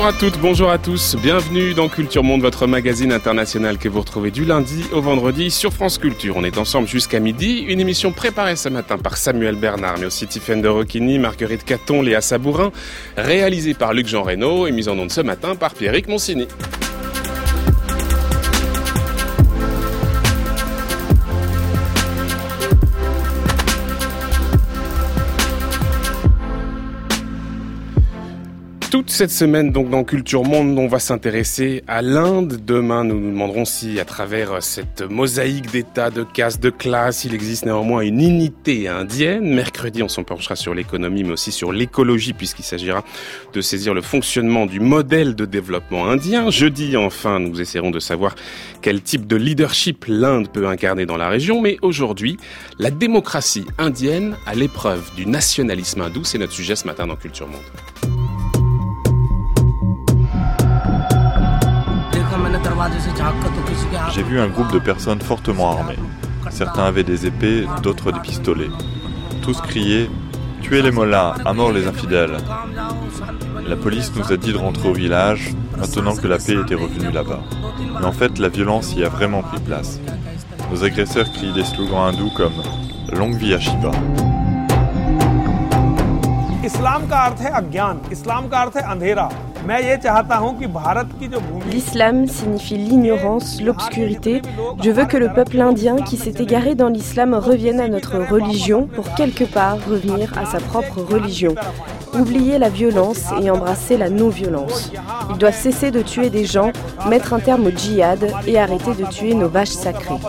Bonjour à toutes, bonjour à tous, bienvenue dans Culture Monde, votre magazine international que vous retrouvez du lundi au vendredi sur France Culture. On est ensemble jusqu'à midi, une émission préparée ce matin par Samuel Bernard, mais aussi Tiffaine de Rocchini, Marguerite Caton, Léa Sabourin, réalisée par Luc Jean Reynaud et mise en onde ce matin par Pierrick Monsigny. Cette semaine, donc, dans Culture Monde, on va s'intéresser à l'Inde. Demain, nous nous demanderons si, à travers cette mosaïque d'états, de castes, de classes, il existe néanmoins une unité indienne. Mercredi, on s'en penchera sur l'économie, mais aussi sur l'écologie, puisqu'il s'agira de saisir le fonctionnement du modèle de développement indien. Jeudi, enfin, nous essaierons de savoir quel type de leadership l'Inde peut incarner dans la région. Mais aujourd'hui, la démocratie indienne à l'épreuve du nationalisme hindou, c'est notre sujet ce matin dans Culture Monde. J'ai vu un groupe de personnes fortement armées. Certains avaient des épées, d'autres des pistolets. Tous criaient Tuez les mollahs, à mort les infidèles. La police nous a dit de rentrer au village, maintenant que la paix était revenue là-bas. Mais en fait, la violence y a vraiment pris place. Nos agresseurs crient des slogans hindous comme Longue vie à Shiva. L'islam signifie l'ignorance, l'obscurité. Je veux que le peuple indien qui s'est égaré dans l'islam revienne à notre religion pour quelque part revenir à sa propre religion. Oublier la violence et embrasser la non-violence. Ils doivent cesser de tuer des gens, mettre un terme au djihad et arrêter de tuer nos vaches sacrées.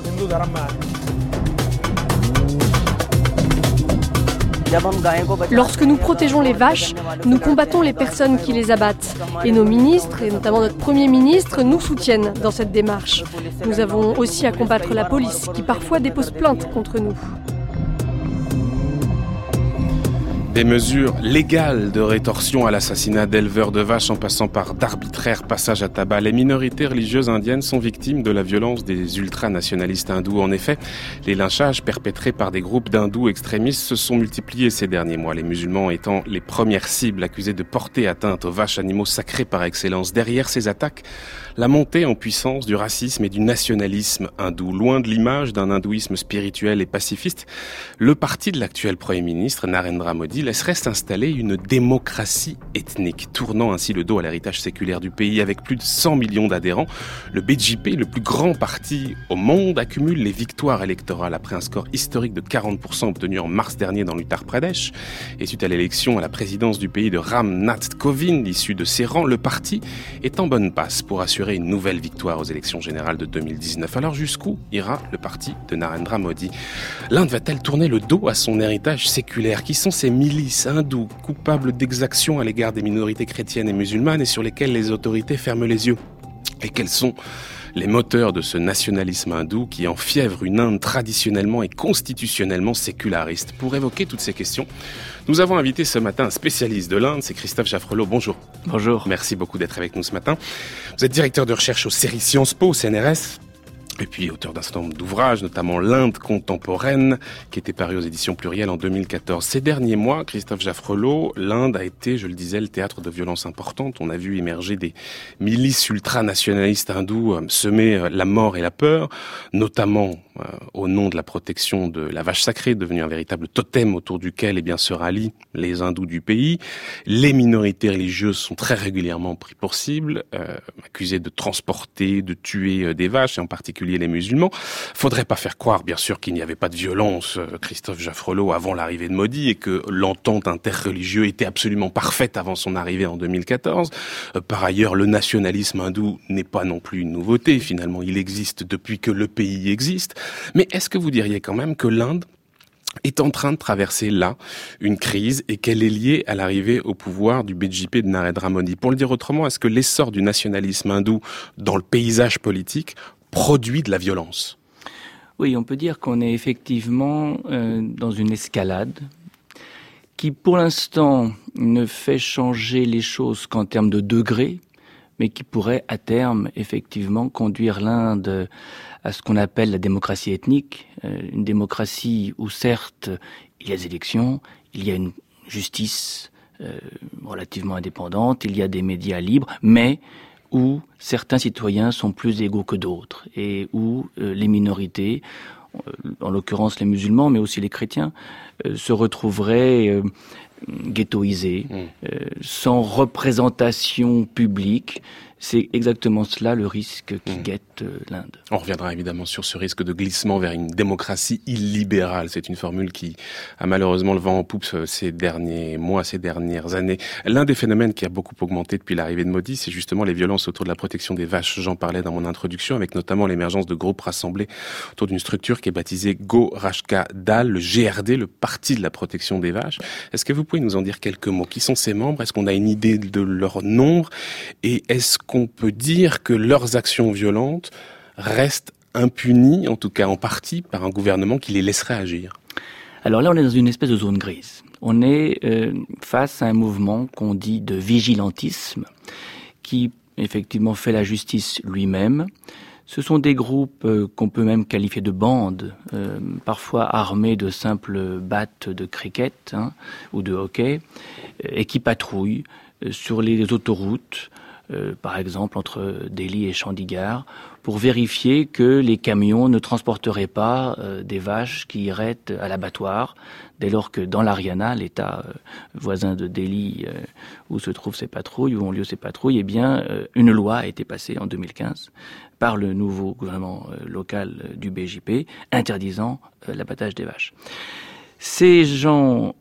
Lorsque nous protégeons les vaches, nous combattons les personnes qui les abattent. Et nos ministres, et notamment notre Premier ministre, nous soutiennent dans cette démarche. Nous avons aussi à combattre la police, qui parfois dépose plainte contre nous. Des mesures légales de rétorsion à l'assassinat d'éleveurs de vaches en passant par d'arbitraires passages à tabac. Les minorités religieuses indiennes sont victimes de la violence des ultranationalistes hindous. En effet, les lynchages perpétrés par des groupes d'hindous extrémistes se sont multipliés ces derniers mois, les musulmans étant les premières cibles accusées de porter atteinte aux vaches animaux sacrés par excellence. Derrière ces attaques, la montée en puissance du racisme et du nationalisme hindou. Loin de l'image d'un hindouisme spirituel et pacifiste, le parti de l'actuel Premier ministre, Narendra Modi, laisserait s'installer une démocratie ethnique, tournant ainsi le dos à l'héritage séculaire du pays. Avec plus de 100 millions d'adhérents, le BJP, le plus grand parti au monde, accumule les victoires électorales après un score historique de 40% obtenu en mars dernier dans l'Uttar Pradesh. Et suite à l'élection à la présidence du pays de Ram Nath Kovind, issu de ses rangs, le parti est en bonne passe pour assurer une nouvelle victoire aux élections générales de 2019. Alors jusqu'où ira le parti de Narendra Modi? L'Inde va-t-elle tourner le dos à son héritage séculaire? Qui sont ces milices hindous coupables d'exactions à l'égard des minorités chrétiennes et musulmanes et sur lesquelles les autorités ferment les yeux Et quels sont les moteurs de ce nationalisme hindou qui enfièvre une Inde traditionnellement et constitutionnellement séculariste. Pour évoquer toutes ces questions, nous avons invité ce matin un spécialiste de l'Inde, c'est Christophe Jaffrelot. Bonjour. Bonjour. Merci beaucoup d'être avec nous ce matin. Vous êtes directeur de recherche aux séries Sciences Po, au CNRS et puis auteur d'un certain nombre d'ouvrages, notamment L'Inde contemporaine, qui était paru aux éditions plurielles en 2014. Ces derniers mois, Christophe Jaffrelot, l'Inde a été, je le disais, le théâtre de violences importantes. On a vu émerger des milices ultranationalistes hindous euh, semer euh, la mort et la peur, notamment euh, au nom de la protection de la vache sacrée, devenue un véritable totem autour duquel eh bien, se rallient les hindous du pays. Les minorités religieuses sont très régulièrement pris pour cible, accusées de transporter, de tuer des vaches, et en particulier les musulmans. Faudrait pas faire croire, bien sûr, qu'il n'y avait pas de violence, euh, Christophe Jaffrelot, avant l'arrivée de Modi et que l'entente interreligieuse était absolument parfaite avant son arrivée en 2014. Euh, par ailleurs, le nationalisme hindou n'est pas non plus une nouveauté. Finalement, il existe depuis que le pays existe. Mais est-ce que vous diriez quand même que l'Inde est en train de traverser là une crise et qu'elle est liée à l'arrivée au pouvoir du BJP de Narendra Modi? Pour le dire autrement, est-ce que l'essor du nationalisme hindou dans le paysage politique produit de la violence? Oui, on peut dire qu'on est effectivement euh, dans une escalade qui, pour l'instant, ne fait changer les choses qu'en termes de degrés, mais qui pourrait, à terme, effectivement, conduire l'Inde à ce qu'on appelle la démocratie ethnique, euh, une démocratie où, certes, il y a des élections, il y a une justice, relativement indépendante, il y a des médias libres, mais où certains citoyens sont plus égaux que d'autres et où les minorités en l'occurrence les musulmans, mais aussi les chrétiens, se retrouveraient ghettoisés, mmh. sans représentation publique, c'est exactement cela le risque qui hmm. guette euh, l'Inde. On reviendra évidemment sur ce risque de glissement vers une démocratie illibérale. C'est une formule qui a malheureusement le vent en poupe euh, ces derniers mois, ces dernières années. L'un des phénomènes qui a beaucoup augmenté depuis l'arrivée de Modi, c'est justement les violences autour de la protection des vaches. J'en parlais dans mon introduction, avec notamment l'émergence de groupes rassemblés autour d'une structure qui est baptisée Go Rashka Dal, le GRD, le Parti de la protection des vaches. Est-ce que vous pouvez nous en dire quelques mots? Qui sont ces membres? Est-ce qu'on a une idée de leur nombre? Et est-ce qu'on peut dire que leurs actions violentes restent impunies, en tout cas en partie, par un gouvernement qui les laisserait agir Alors là, on est dans une espèce de zone grise. On est euh, face à un mouvement qu'on dit de vigilantisme, qui effectivement fait la justice lui-même. Ce sont des groupes euh, qu'on peut même qualifier de bandes, euh, parfois armés de simples battes de cricket hein, ou de hockey, et qui patrouillent sur les autoroutes, euh, par exemple entre Delhi et Chandigarh, pour vérifier que les camions ne transporteraient pas euh, des vaches qui iraient à l'abattoir, dès lors que dans l'Ariana, l'État euh, voisin de Delhi, où se trouvent ces patrouilles, où ont lieu ces patrouilles, eh bien, une loi a été passée en 2015 par le nouveau gouvernement local du BJP, interdisant l'abattage des vaches. Ces gens,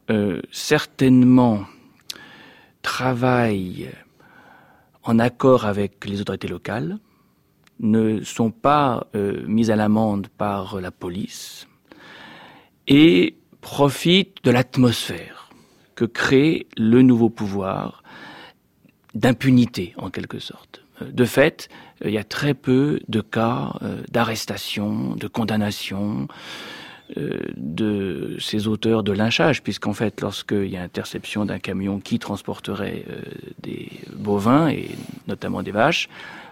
certainement, travaillent en accord avec les autorités locales, ne sont pas euh, mis à l'amende par la police et profitent de l'atmosphère que crée le nouveau pouvoir d'impunité en quelque sorte. De fait, il y a très peu de cas euh, d'arrestation, de condamnation, euh, de ces auteurs de lynchage, puisqu'en fait, lorsqu'il y a interception d'un camion qui transporterait euh, des bovins et notamment des vaches,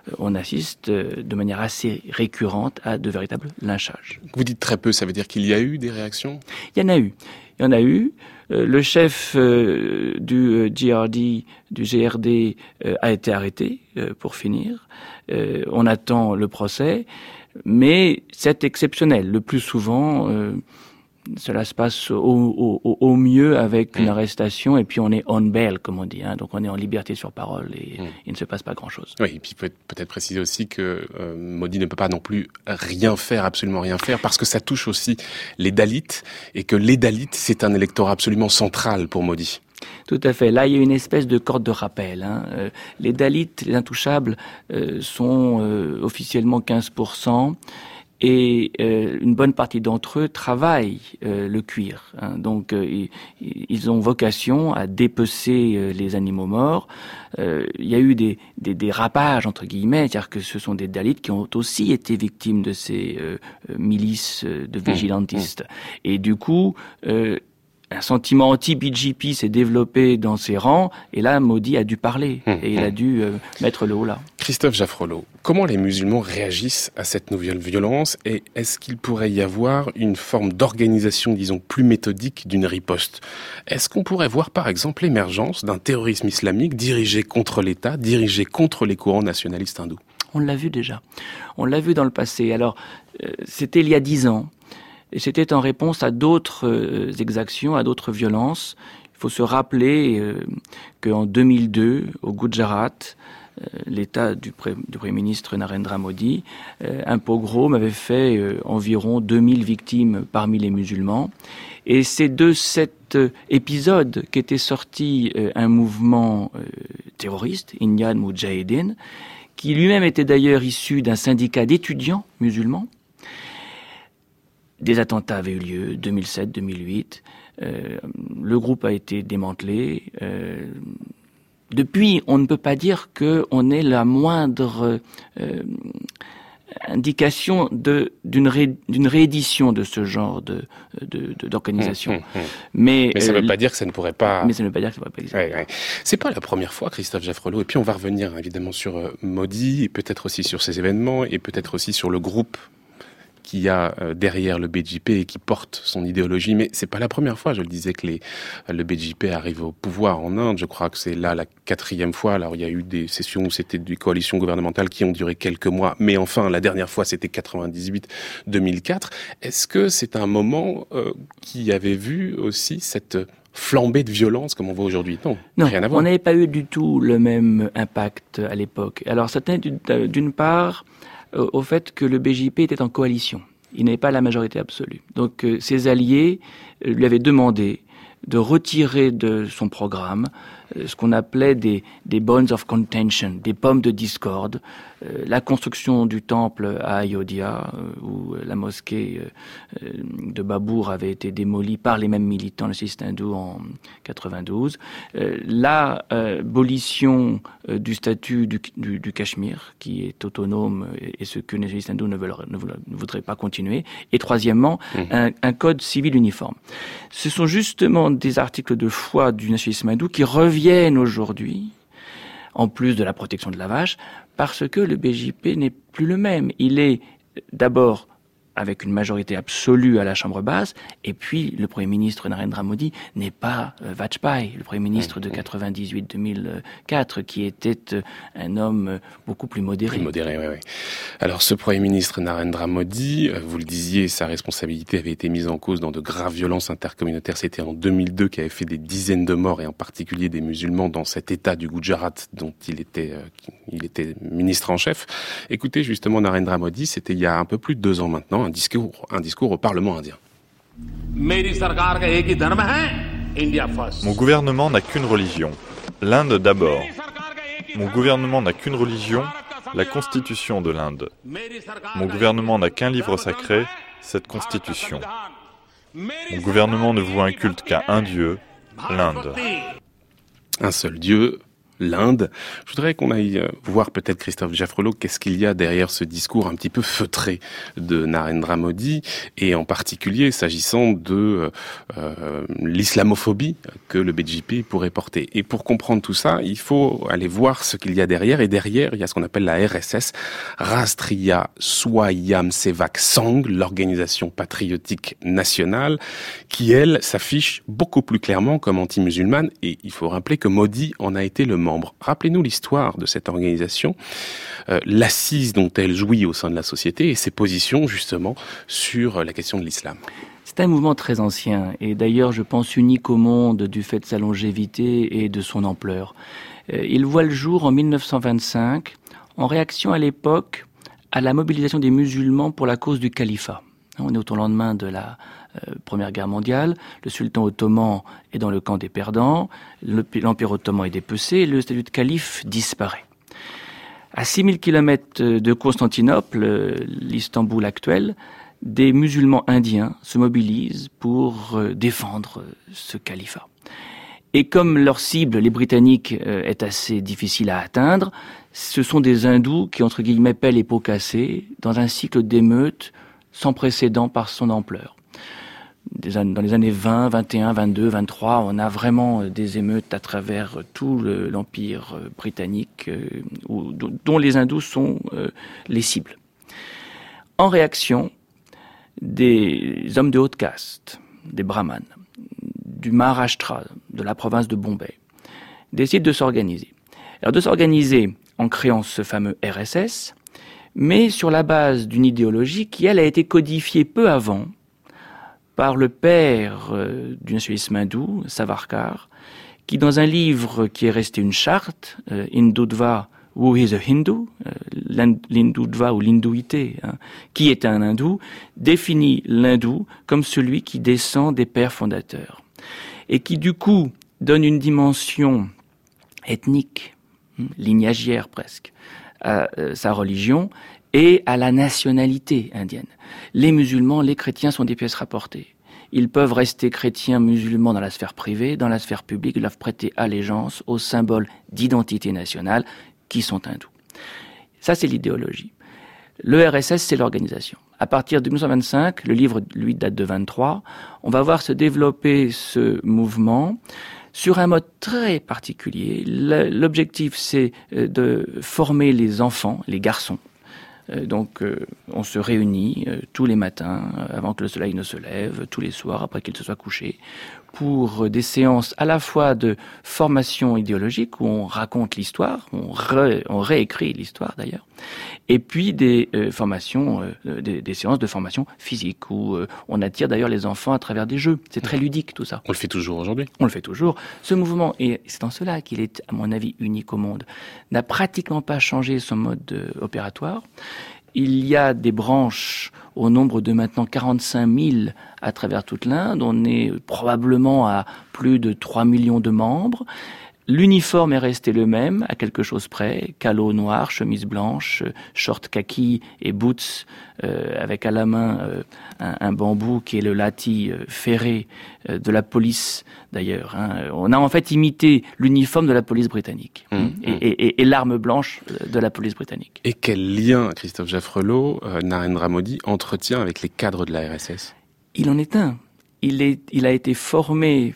euh, on assiste de manière assez récurrente à de véritables lynchages. Vous dites très peu, ça veut dire qu'il y a eu des réactions? Il y en a eu. Il y en a eu. Le chef du GRD, du GRD, a été arrêté pour finir. On attend le procès mais c'est exceptionnel. Le plus souvent, euh, cela se passe au, mieux avec une mm. arrestation et puis on est on bail, comme on dit. Hein. donc on est en liberté sur parole et mm. il ne se passe pas grand-chose. Oui, et puis peut-être préciser aussi que euh, Modi ne peut pas non plus rien faire, absolument rien faire, parce que ça touche aussi les Dalits et que les Dalits, c'est un électorat absolument central pour Modi. Tout à fait. Là, il y a une espèce de corde de rappel. Hein. Euh, les Dalits, les intouchables, euh, sont euh, officiellement 15%. Et une bonne partie d'entre eux travaillent le cuir. Hein. Donc, ils ont vocation à dépecer les animaux morts. il y a eu des, des, des rapages entre guillemets, c'est-à-dire que ce sont des Dalits qui ont aussi été victimes de ces milices de mmh. vigilantistes. Et du coup, un sentiment anti-BGP s'est développé dans ses rangs, et là, Modi a dû parler, hum, et il a hum. dû euh, mettre le haut là. Christophe Jaffrelot, comment les musulmans réagissent à cette nouvelle violence, et est-ce qu'il pourrait y avoir une forme d'organisation, disons, plus méthodique d'une riposte? Est-ce qu'on pourrait voir, par exemple, l'émergence d'un terrorisme islamique dirigé contre l'État, dirigé contre les courants nationalistes hindous? On l'a vu déjà. On l'a vu dans le passé. Alors, euh, c'était il y a dix ans. Et c'était en réponse à d'autres euh, exactions, à d'autres violences. Il faut se rappeler euh, qu'en 2002, au Gujarat, euh, l'État du, Premier ministre Narendra Modi, un pogrom avait fait environ 2000 victimes parmi les musulmans. Et c'est de cet épisode qu'était sorti un mouvement terroriste, Inyan Mujahideen, qui lui-même était d'ailleurs issu d'un syndicat d'étudiants musulmans, des attentats avaient eu lieu, 2007, 2008. Euh, le groupe a été démantelé. Euh, depuis, on ne peut pas dire qu'on ait la moindre euh, indication de d'une réédition de ce genre de d'organisation. Hum, hum, hum. Mais, ça ne veut pas dire que ça ne pourrait pas. Mais ça ne veut pas dire que ça ne pourrait pas exister. C'est pas la première fois, Christophe Jaffrelot. Et puis on va revenir évidemment sur Modi, et peut-être aussi sur ces événements, et peut-être aussi sur le groupe qu'il y a euh, derrière le BJP et qui porte son idéologie. Mais c'est pas la première fois, je le disais, que les, le BJP arrive au pouvoir en Inde. Je crois que c'est là la quatrième fois. Alors il y a eu des sessions où c'était des coalitions gouvernementales qui ont duré quelques mois. Mais enfin, la dernière fois, c'était 98-2004. Est-ce que c'est un moment euh, qui avait vu aussi cette flambée de violence comme on voit aujourd'hui? Non, rien à voir. on n'avait pas eu du tout le même impact à l'époque. Alors ça tenait d'une part euh, au fait que le BJP était en coalition. Il n'avait pas la majorité absolue. Donc euh, ses alliés euh, lui avaient demandé de retirer de son programme ce qu'on appelait des, bones of contention, des pommes de discorde, euh, la construction du temple à Ayodhya, euh, où la mosquée euh, de Babour avait été démolie par les mêmes militants nationalistes hindous en 92, l'abolition du statut du, du, du, Cachemire, qui est autonome et, ce que les nationalistes hindous ne, veulent, ne, voudraient pas continuer, et troisièmement, mmh. un, un, code civil uniforme. Ce sont justement des articles de foi du nationalisme hindou qui reviennent aujourd'hui en plus de la protection de la vache, parce que le BJP n'est plus le même. Il est d'abord avec une majorité absolue à la Chambre basse, et puis le Premier ministre Narendra Modi n'est pas euh, Vajpayee, le Premier ministre de 98-2004, qui était euh, un homme euh, beaucoup plus modéré. Plus modéré, oui, oui. Alors ce Premier ministre Narendra Modi, vous le disiez, sa responsabilité avait été mise en cause dans de graves violences intercommunautaires. C'était en 2002 qui avait fait des dizaines de morts, et en particulier des musulmans dans cet État du Gujarat dont il était, il était ministre en chef. Écoutez justement Narendra Modi, c'était il y a un peu plus de deux ans maintenant, un discours, un discours au Parlement indien. Mon gouvernement n'a qu'une religion, l'Inde d'abord. Mon gouvernement n'a qu'une religion, la constitution de l'Inde. Mon gouvernement n'a qu'un livre sacré, cette constitution. Mon gouvernement ne voit un culte qu'à un Dieu, l'Inde. Un seul Dieu, l'Inde. Je voudrais qu'on aille euh, voir peut-être Christophe Jaffrelot, qu'est-ce qu'il y a derrière ce discours un petit peu feutré de Narendra Modi, et en particulier s'agissant de euh, euh l'islamophobie que le BJP pourrait porter. Et pour comprendre tout ça, il faut aller voir ce qu'il y a derrière, et derrière, il y a ce qu'on appelle la RSS, Rastriya Swayam Sevak Sang, l'organisation patriotique nationale, qui, elle, s'affiche beaucoup plus clairement comme anti-musulmane, et il faut rappeler que Modi en a été le Rappelez-nous l'histoire de cette organisation, euh, l'assise dont elle jouit au sein de la société et ses positions justement sur la question de l'islam. C'est un mouvement très ancien et d'ailleurs je pense unique au monde du fait de sa longévité et de son ampleur. Euh, il voit le jour en 1925 en réaction à l'époque à la mobilisation des musulmans pour la cause du califat. On est au lendemain de la Première Guerre mondiale, le sultan ottoman est dans le camp des perdants, l'Empire ottoman est dépecé, le statut de calife disparaît. À 6000 km de Constantinople, euh, l'Istanbul actuel, des musulmans indiens se mobilisent pour euh, défendre ce califat. Et comme leur cible, les Britanniques, est assez difficile à atteindre, ce sont des hindous qui, entre guillemets, paient les pots cassés dans un cycle d'émeutes sans précédent par son ampleur dans les années 20, 21, 22, 23, on a vraiment euh, des émeutes à travers euh, tout l'empire euh, britannique, dont les hindous sont les cibles. En réaction, des hommes de haute caste, des brahmanes, du Maharashtra, de la province de Bombay, décident de s'organiser. Alors de s'organiser en créant ce fameux RSS, mais sur la base d'une idéologie qui, elle, a été codifiée peu avant par le père euh, du nationalisme hindou, Savarkar, qui dans un livre qui est resté une charte, euh, Hindutva, Who is a Hindu, euh, ou l'hindouité, hein, qui est un hindou, définit l'hindou comme celui qui descend des pères fondateurs. Et qui du coup donne une dimension ethnique, hein, lignagière presque, à sa religion et à la nationalité indienne. Les musulmans, les chrétiens sont des pièces rapportées. Ils peuvent rester chrétiens, musulmans dans la sphère privée, dans la sphère publique, ils doivent prêter allégeance aux symboles d'identité nationale qui sont hindous. Ça, c'est l'idéologie. Le RSS, c'est l'organisation. À partir de 1925, le livre, lui, date de 23, on va voir se développer ce mouvement sur un mode très particulier. L'objectif, c'est euh, de former les enfants, les garçons, donc on se réunit tous les matins avant que le soleil ne se lève, tous les soirs après qu'il se soit couché, pour des séances à la fois de formation idéologique où on raconte l'histoire, on, on réécrit l'histoire d'ailleurs, et puis des euh, formations, euh, des, séances de formation physique où euh, on attire d'ailleurs les enfants à travers des jeux. C'est très ludique tout ça. On le fait toujours aujourd'hui. On le fait toujours. Ce mouvement, et c'est en cela qu'il est à mon avis unique au monde, n'a pratiquement pas changé son mode opératoire. Il y a des branches au nombre de maintenant 45 000 à travers toute l'Inde. On est probablement à plus de 3 millions de membres. L'uniforme est resté le même, à quelque chose près, calot noir, chemise blanche, short kaki et boots euh, avec à la main euh, un, bambou qui est le lati euh, ferré de la police d'ailleurs. Hein. On a en fait imité l'uniforme de la police britannique mmh, mmh. et, l'arme blanche de la police britannique. Et quel lien, Christophe Jaffrelot, Narendra Modi entretient avec les cadres de la RSS Il en est un. Il, est, il a été formé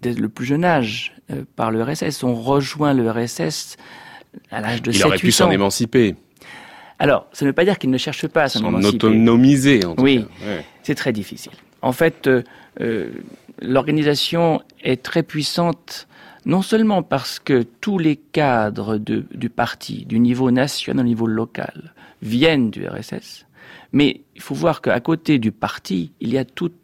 dès le plus jeune âge par le RSS. On rejoint le RSS à l'âge de 7 Il aurait pu s'en émanciper. Alors, ça ne veut pas dire qu'il ne cherche pas à s'en émanciper. Autonomiser, en tout oui, c'est très difficile. En fait, euh, euh, l'organisation est très puissante non seulement parce que tous les cadres du parti, du niveau national au niveau local, viennent du RSS, mais il faut voir qu'à côté du parti, il y a toutes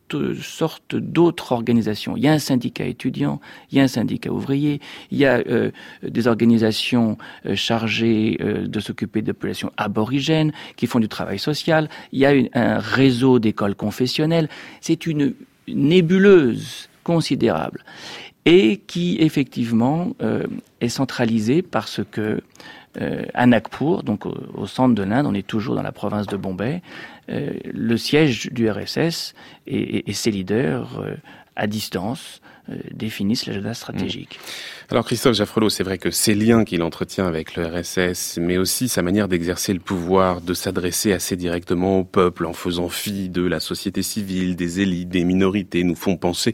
sortes d'autres organisations. Il y a un syndicat étudiant, il y a un syndicat ouvrier, il y a euh, des organisations euh, chargées euh, de s'occuper de populations aborigènes qui font du travail social, il y a un réseau d'écoles confessionnelles. C'est une nébuleuse considérable et qui effectivement est centralisée parce que à Nagpur, donc au, centre de l'Inde, on est toujours dans la province de Bombay, euh, le siège du RSS et, et ses leaders euh, à distance euh, définissent l'agenda stratégique. Mmh. Alors Christophe Jaffrelot, c'est vrai que ces liens qu'il entretient avec le RSS, mais aussi sa manière d'exercer le pouvoir, de s'adresser assez directement au peuple en faisant fi de la société civile, des élites, des minorités, nous font penser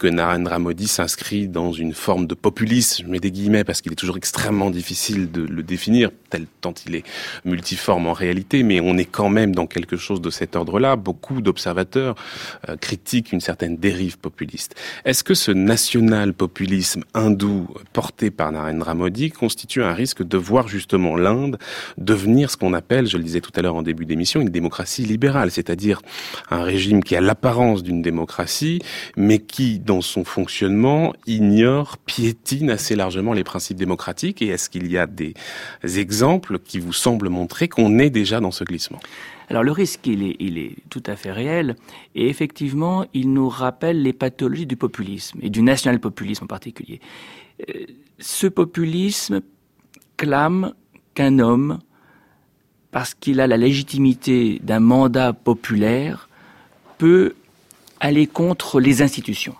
que Narendra Modi s'inscrit dans une forme de populisme, mets des guillemets parce qu'il est toujours extrêmement difficile de le définir, tel tant il est multiforme en réalité, mais on est quand même dans quelque chose de cet ordre-là. Beaucoup d'observateurs euh, critiquent une certaine dérive populiste. Est-ce que ce national-populisme hindou porté par Narendra Modi constitue un risque de voir justement l'Inde devenir ce qu'on appelle, je le disais tout à l'heure en début d'émission, une démocratie libérale, c'est-à-dire un régime qui a l'apparence d'une démocratie, mais qui, dans son fonctionnement, ignore, piétine assez largement les principes démocratiques. Et est-ce qu'il y a des exemples qui vous semblent montrer qu'on est déjà dans ce glissement? Alors le risque, il est, il est tout à fait réel, et effectivement, il nous rappelle les pathologies du populisme, et du national-populisme en particulier. Ce populisme clame qu'un homme, parce qu'il a la légitimité d'un mandat populaire, peut aller contre les institutions.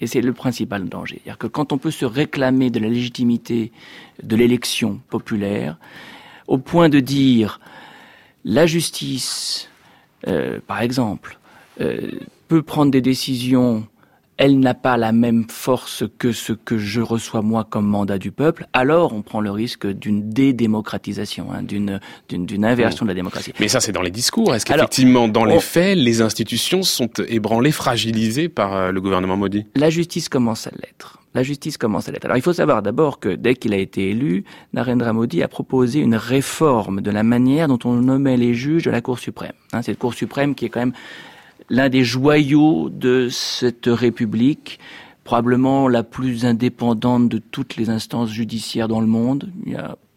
Et c'est le principal danger. C'est-à-dire que quand on peut se réclamer de la légitimité de l'élection populaire, au point de dire la justice, euh, par exemple, euh, peut prendre des décisions, elle n'a pas la même force que ce que je reçois moi comme mandat du peuple, alors on prend le risque d'une dédémocratisation, hein, d'une, d'une, inversion de la démocratie. Mais ça, c'est dans les discours. Est-ce qu'effectivement, dans les faits, les institutions sont ébranlées, fragilisées par euh, le gouvernement Modi? La justice commence à l'être la justice commence à l'être. Alors il faut savoir d'abord que dès qu'il a été élu, Narendra Modi a proposé une réforme de la manière dont on nommait les juges de la Cour suprême. Hein, cette Cour suprême qui est quand même l'un des joyaux de cette République, probablement la plus indépendante de toutes les instances judiciaires dans le monde.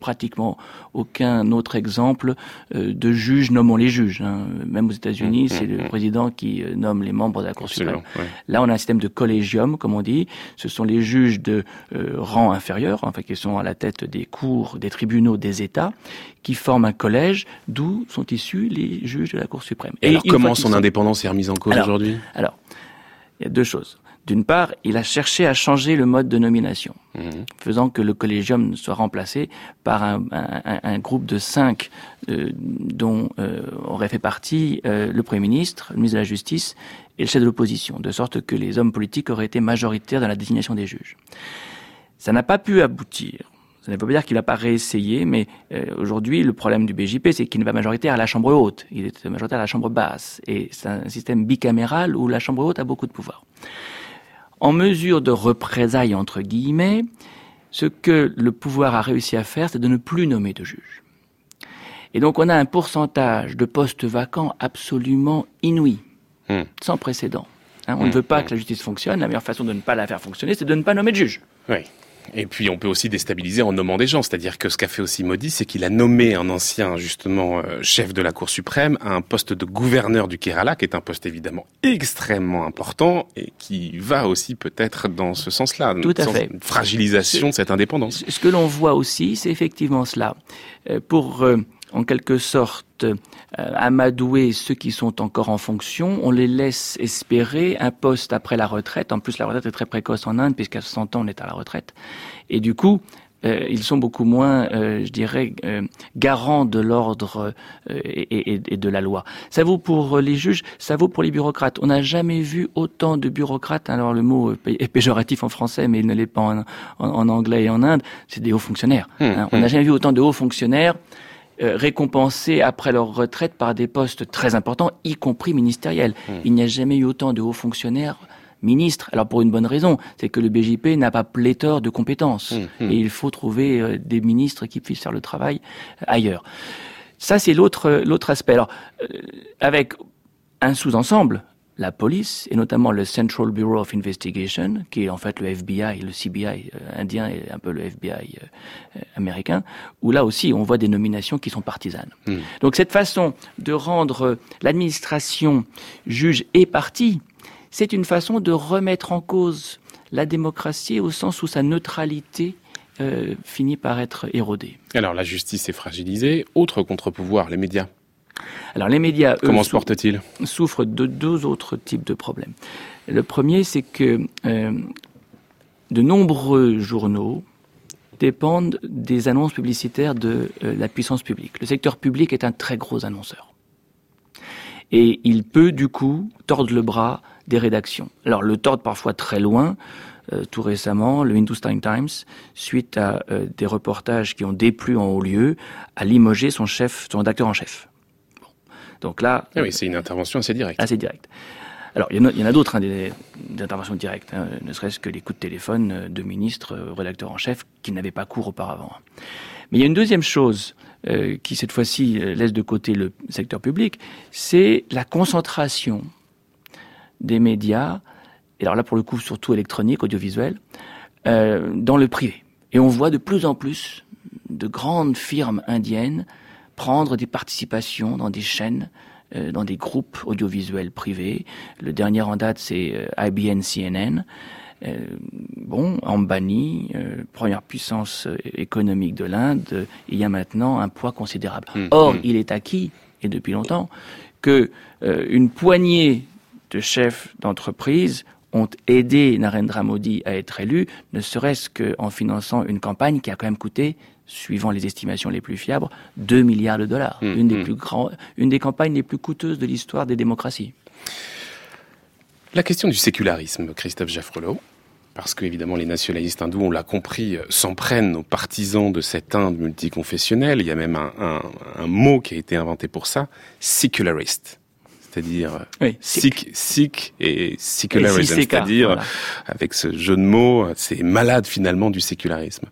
Pratiquement aucun autre exemple euh, de juge nommant les juges. Hein. Même aux États-Unis, mmh, c'est le mmh, mmh. président qui euh, nomme les membres de la Cour suprême. Là, on a un système de collégium, comme on dit. Ce sont les juges de euh, rang inférieur, enfin qui sont à la tête des cours, des tribunaux, des États, qui forment un collège d'où sont issus les juges de la Cour suprême. Et, alors, comment son indépendance est remise en cause aujourd'hui? Alors, il y a deux choses. D'une part, il a cherché à changer le mode de nomination, mhm. faisant que le collégium soit remplacé par un, groupe de cinq euh, dont euh, aurait fait partie euh, le Premier ministre, le ministre de la Justice et le chef de l'opposition, de sorte que les hommes politiques auraient été majoritaires dans la désignation des juges. Ça n'a pas pu aboutir. Ça ne veut pas dire qu'il n'a pas réessayé, mais euh, aujourd'hui, le problème du BJP, c'est qu'il n'est pas majoritaire à la Chambre haute, il est majoritaire à la Chambre basse. Et c'est un système bicaméral où la Chambre haute a beaucoup de pouvoir. En mesure de représailles, entre guillemets, ce que le pouvoir a réussi à faire, c'est de ne plus nommer de juges. Et donc on a un pourcentage de postes vacants absolument inouï, hmm. sans précédent. Hein, on ne hmm. veut pas hmm. que la justice fonctionne. La meilleure façon de ne pas la faire fonctionner, c'est de ne pas nommer de juge. Oui. Et puis on peut aussi déstabiliser en nommant des gens, c'est-à-dire que ce qu'a fait aussi Modi, c'est qu'il a nommé un ancien justement euh, chef de la Cour suprême à un poste de gouverneur du Kerala, qui est un poste évidemment extrêmement important et qui va aussi peut-être dans ce sens-là, Tout à fait. fragilisation de cette indépendance. Ce que l'on voit aussi, c'est effectivement cela. Euh, pour euh, en quelque sorte euh, amadouer ceux qui sont encore en fonction, on les laisse espérer un poste après la retraite. En plus, la retraite est très précoce en Inde, puisqu'à 60 ans, on est à la retraite. Et du coup, euh, ils sont beaucoup moins, euh, je dirais, garants de l'ordre et, et, de la loi. Ça vaut pour les juges, ça vaut pour les bureaucrates. On n'a jamais vu autant de bureaucrates. Alors le mot est péjoratif en français, mais il ne l'est pas en, en, anglais et en Inde. C'est des hauts fonctionnaires. Mmh, hein. On n'a mmh. jamais vu autant de hauts fonctionnaires récompensés après leur retraite par des postes très importants, y compris ministériels. Hmm. Il n'y a jamais eu autant de hauts fonctionnaires ministres. Alors pour une bonne raison, c'est que le BJP n'a pas pléthore de compétences hmm. Hmm. et il faut trouver euh, des ministres qui puissent faire le travail euh, ailleurs. Ça c'est l'autre l'autre aspect. Alors avec un sous-ensemble la police, et notamment le Central Bureau of Investigation, qui est en fait le FBI, le CBI euh, indien et un peu le FBI euh, américain, où là aussi on voit des nominations qui sont partisanes. Hmm. Donc cette façon de rendre l'administration juge et partie, c'est une façon de remettre en cause la démocratie au sens où sa neutralité euh, finit par être érodée. Alors la justice est fragilisée, autre contre-pouvoir, les médias alors les médias, comment se portent-ils Souffrent de deux autres types de problèmes. Le premier, c'est que euh, de nombreux journaux dépendent des annonces publicitaires de euh, la puissance publique. Le secteur public est un très gros annonceur. Et il peut du coup tordre le bras des rédactions. Alors le tordre parfois très loin. Euh, tout récemment, le Hindustan Times, suite à des reportages qui ont déplu en haut lieu, a limogé son chef, son rédacteur en chef. Donc là, ah oui, c'est une intervention assez directe. Assez directe. Alors, il y en a, d'autres, hein, des, interventions directes, hein, ne serait-ce que les coups de téléphone euh, de ministres, euh, rédacteurs en chef, qui n'avaient pas cours auparavant. Mais il y a une deuxième chose euh, qui, cette fois-ci, laisse de côté le secteur public, c'est la concentration des médias, et alors là, pour le coup, surtout électronique, audiovisuel, dans le privé. Et on voit de plus en plus de grandes firmes indiennes prendre des participations dans des chaînes, euh, dans des groupes audiovisuels privés. Le dernier en date, c'est euh, IBN CNN. Euh, bon, Ambani, première puissance économique de l'Inde, il y a maintenant un poids considérable. Hum, Or, hum. il est acquis, et depuis longtemps, que une poignée de chefs d'entreprise ont aidé Narendra Modi à être élu, ne serait-ce qu'en finançant une campagne qui a quand même coûté suivant les estimations les plus fiables, 2 milliards de dollars. Mmh, une, des mmh. plus grands, une des campagnes les plus coûteuses de l'histoire des démocraties. La question du sécularisme, Christophe Jaffrelot, parce que évidemment les nationalistes hindous, on l'a compris, euh, s'en prennent aux partisans de cette Inde multiconfessionnelle. Il y a même un, un mot qui a été inventé pour ça, séculariste c'est-à-dire oui, Sikh, Sikh et sécularisme, c'est-à-dire avec ce jeu de mots, c'est malade finalement du sécularisme.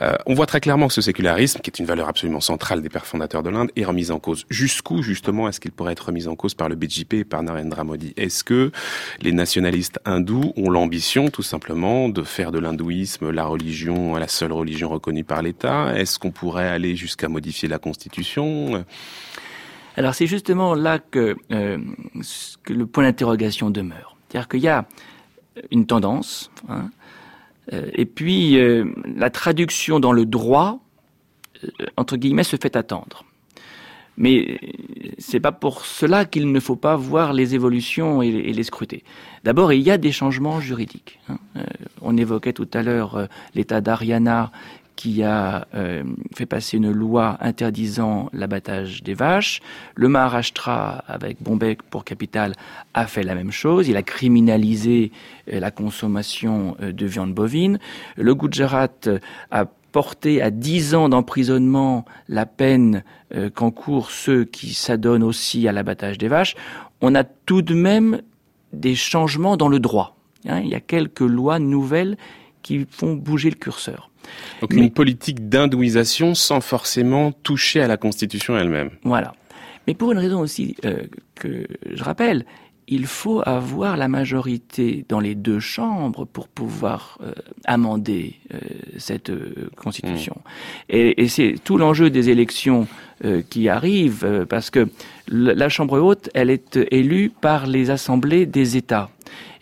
Euh, on voit très clairement que ce sécularisme, qui est une valeur absolument centrale des pères fondateurs de l'Inde, est remis en cause. Jusqu'où justement est-ce qu'il pourrait être remis en cause par le BJP et par Narendra Modi? Est-ce que les nationalistes hindous ont l'ambition tout simplement de faire de l'hindouisme la religion, la seule religion reconnue par l'État? Est-ce qu'on pourrait aller jusqu'à modifier la constitution? Alors c'est justement là que, euh, que le point d'interrogation demeure. C'est-à-dire qu'il y a une tendance, hein, euh, et puis euh, la traduction dans le droit, entre guillemets, se fait attendre. Mais c'est pas pour cela qu'il ne faut pas voir les évolutions et, les scruter. D'abord, il y a des changements juridiques. Hein. on évoquait tout à l'heure l'État d'Ariana qui a euh, fait passer une loi interdisant l'abattage des vaches. Le Maharashtra, avec Bombay pour capitale, a fait la même chose. Il a criminalisé euh, la consommation euh, de viande bovine. Le Gujarat a porter à 10 ans d'emprisonnement la peine euh, qu'encourent ceux qui s'adonnent aussi à l'abattage des vaches, on a tout de même des changements dans le droit. Hein. il y a quelques lois nouvelles qui font bouger le curseur. Donc une politique d'hindouisation sans forcément toucher à la Constitution elle-même. Voilà. Mais pour une raison aussi euh, que je rappelle, il faut avoir la majorité dans les deux chambres pour pouvoir euh, amender euh, cette euh, constitution. Mmh. Et, et c'est tout l'enjeu des élections qui arrivent, parce que la Chambre haute, elle est élue par les assemblées des États.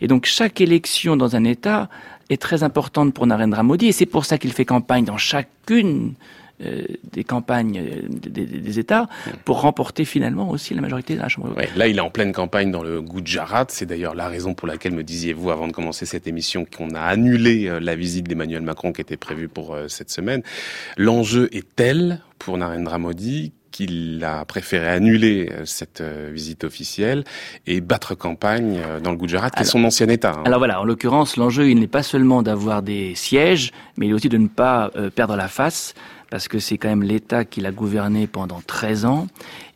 Et donc chaque élection dans un État est très importante pour Narendra Modi, et c'est pour ça qu'il fait campagne dans chacune euh, des campagnes euh, des, États pour remporter finalement aussi la majorité de la Chambre Là, il est en pleine campagne dans le Gujarat. C'est d'ailleurs la raison pour laquelle me disiez-vous avant de commencer cette émission qu'on a annulé euh, la visite d'Emmanuel Macron qui était prévue pour cette semaine. L'enjeu est tel pour Narendra Modi qu'il a préféré annuler cette visite officielle et battre campagne dans le Gujarat, qui est son ancien État. Hein. Alors voilà, en l'occurrence, l'enjeu, il n'est pas seulement d'avoir des sièges, mais il est aussi de ne pas perdre la face parce que c'est quand même l'État qui l'a gouverné pendant 13 ans.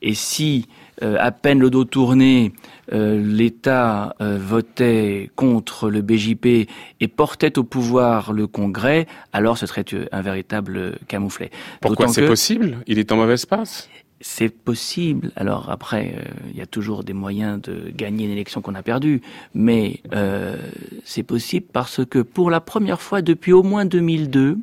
Et si, euh, à peine le dos tourné, euh, l'État euh, votait contre le BJP et portait au pouvoir le Congrès, alors ce serait un véritable camouflet. Pourquoi c'est possible? Il est en mauvaise passe? C'est possible. Alors après, il y a toujours des moyens de gagner une élection qu'on a perdue, mais c'est possible parce que pour la première fois depuis au moins 2002,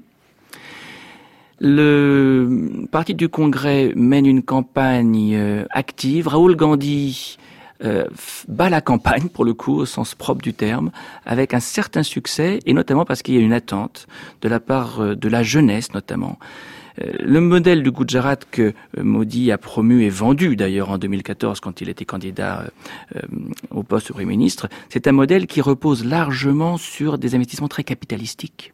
le Parti du Congrès mène une campagne euh, active. Raoul Gandhi euh, bat la campagne, pour le coup, au sens propre du terme, avec un certain succès, et notamment parce qu'il y a une attente de la part euh, de la jeunesse, notamment. Le modèle du Gujarat que Modi a promu et vendu d'ailleurs en 2014 quand il était candidat au poste de Premier ministre, c'est un modèle qui repose largement sur des investissements très capitalistiques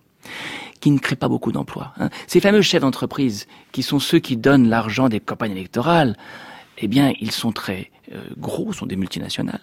qui ne créent pas beaucoup d'emplois. Hein. Ces fameux chefs d'entreprise, qui sont ceux qui donnent l'argent des campagnes électorales, eh bien, ils sont très euh, gros, sont des multinationales,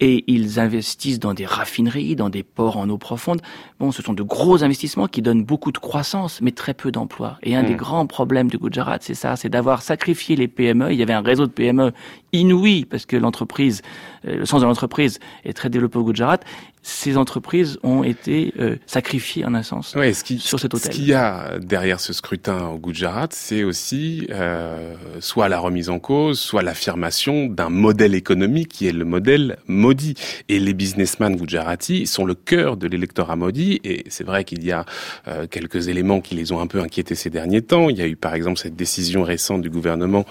et ils investissent dans des raffineries, dans des ports en eau profonde. Bon, ce sont de gros investissements qui donnent beaucoup de croissance, mais très peu d'emplois. Et un des hmm. grands problèmes du Gujarat, c'est ça, c'est d'avoir sacrifié les PME. Il y avait un réseau de PME inouï, parce que l'entreprise, euh, le sens de l'entreprise est très développé au Gujarat, ces entreprises ont été euh, sacrifiées en un sens ce qui, sur cet hôtel. Ce qu'il y a derrière ce scrutin au Gujarat, c'est aussi euh, soit la remise en cause, soit l'affirmation d'un modèle économique qui est le modèle Modi. Et les businessmen gujarati sont le cœur de l'électorat Modi. Et c'est vrai qu'il y a euh, quelques éléments qui les ont un peu inquiétés ces derniers temps. Il y a eu par exemple cette décision récente du gouvernement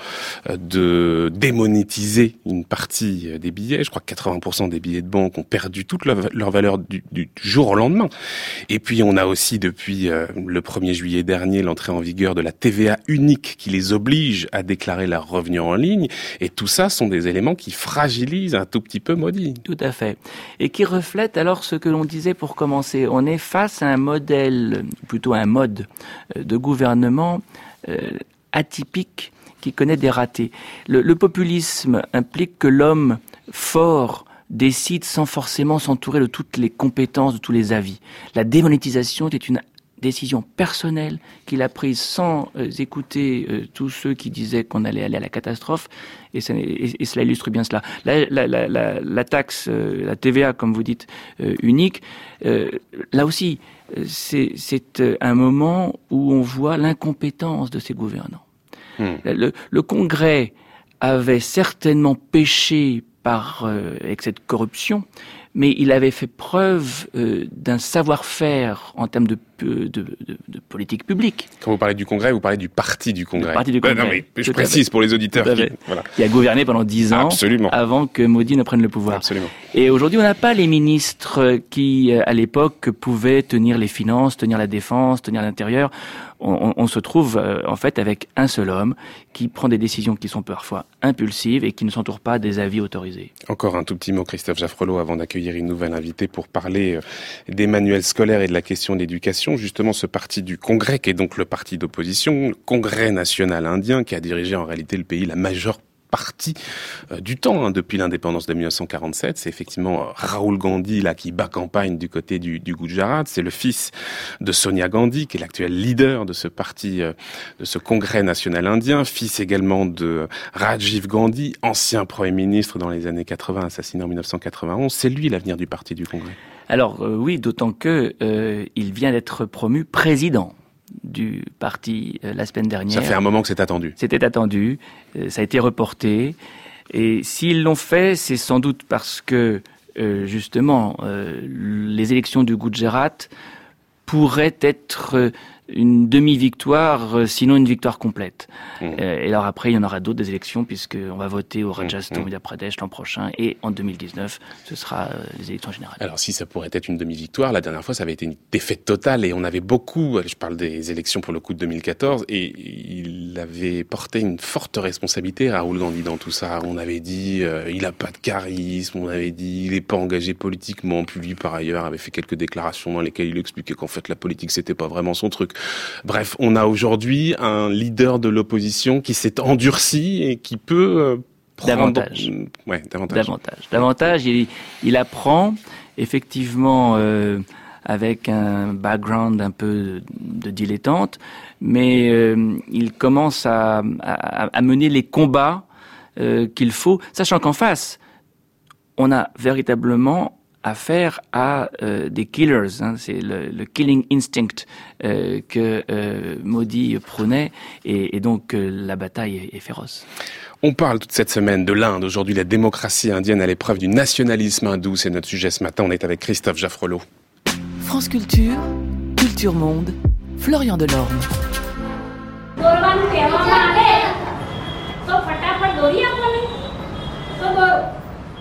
euh, de démonétiser une partie des billets. Je crois que 80% des billets de banque ont perdu toute leur valeur du, du, jour au lendemain. Et puis on a aussi depuis euh, le 1er juillet dernier l'entrée en vigueur de la TVA unique qui les oblige à déclarer leurs revenus en ligne. Et tout ça sont des éléments qui fragilisent un tout petit peu Maudit. Tout à fait. Et qui reflètent alors ce que l'on disait pour commencer. On est face à un modèle, plutôt un mode euh, de gouvernement euh, atypique qui connaît des ratés. Le, le populisme implique que l'homme fort décide sans forcément s'entourer de toutes les compétences, de tous les avis. La démonétisation était une décision personnelle qu'il a prise sans euh, écouter euh, tous ceux qui disaient qu'on allait aller à la catastrophe, et, cela illustre bien cela. La, taxe, euh, la TVA, comme vous dites, unique, là aussi, c'est un moment où on voit l'incompétence de ces gouvernants. Hmm. Le, le Congrès avait certainement péché par avec cette corruption, mais il avait fait preuve euh, d'un savoir-faire en termes de, de, de, de, politique publique. Quand vous parlez du Congrès, vous parlez du parti du Congrès. parti du Congrès. non, mais je précise pour les auditeurs. Qui, voilà. qui, a gouverné pendant dix ans Absolument. avant que Modi ne prenne le pouvoir. Absolument. Et aujourd'hui, on n'a pas les ministres qui, à l'époque, pouvaient tenir les finances, tenir la défense, tenir l'intérieur on, se trouve euh, en fait avec un seul homme qui prend des décisions qui sont parfois impulsives et qui ne s'entoure pas des avis autorisés. Encore un tout petit mot, Christophe Jaffrelot, avant d'accueillir une nouvelle invitée pour parler euh, des manuels scolaires et de la question d'éducation. Justement, ce parti du Congrès, qui est donc le parti d'opposition, le Congrès national indien, qui a dirigé en réalité le pays la majeure parti euh, du temps hein, depuis l'indépendance de 1947. C'est effectivement euh, Rahul Gandhi là qui bat campagne du côté du, du Gujarat. C'est le fils de Sonia Gandhi qui est l'actuel leader de ce parti, euh, de ce Congrès national indien, fils également de Rajiv Gandhi, ancien premier ministre dans les années 80, assassiné en 1991. C'est lui l'avenir du parti du Congrès. Alors oui, d'autant que il vient d'être promu président du parti euh, la semaine dernière. Ça fait un moment que c'est attendu. C'était attendu, euh, ça a été reporté. Et s'ils l'ont fait, c'est sans doute parce que, euh, justement, les élections du Gujarat pourraient être une demi-victoire, euh, sinon une victoire complète. Mmh. Euh, et alors après, il y en aura d'autres des élections, puisqu'on va voter au Rajasthan, mmh. Pradesh l'an prochain, et en 2019, ce sera euh, les élections générales. Alors si ça pourrait être une demi-victoire, la dernière fois, ça avait été une défaite totale, et on avait beaucoup, je parle des élections pour le coup de 2014, et il avait porté une forte responsabilité, Raoul Gandhi, dans tout ça. On avait dit, il a pas de charisme, on avait dit, il est pas engagé politiquement, puis lui, par ailleurs, avait fait quelques déclarations dans lesquelles il expliquait qu'en fait, la politique, c'était pas vraiment son truc. Bref, on a aujourd'hui un leader de l'opposition qui s'est endurci et qui peut euh, prendre... davantage. Ouais, davantage. Davantage. Davantage. Il, il apprend effectivement euh, avec un background un peu de dilettante, mais euh, il commence à, à, à, mener les combats qu'il faut, sachant qu'en face, on a véritablement affaire à euh, des killers. Hein. c'est le, killing instinct euh, que euh, Modi prônait, et, donc la bataille est, féroce. On parle toute cette semaine de l'Inde. Aujourd'hui, la démocratie indienne à l'épreuve du nationalisme hindou. C'est notre sujet ce matin. On est avec Christophe Jaffrelot. France Culture, Culture Monde, Florian Delorme.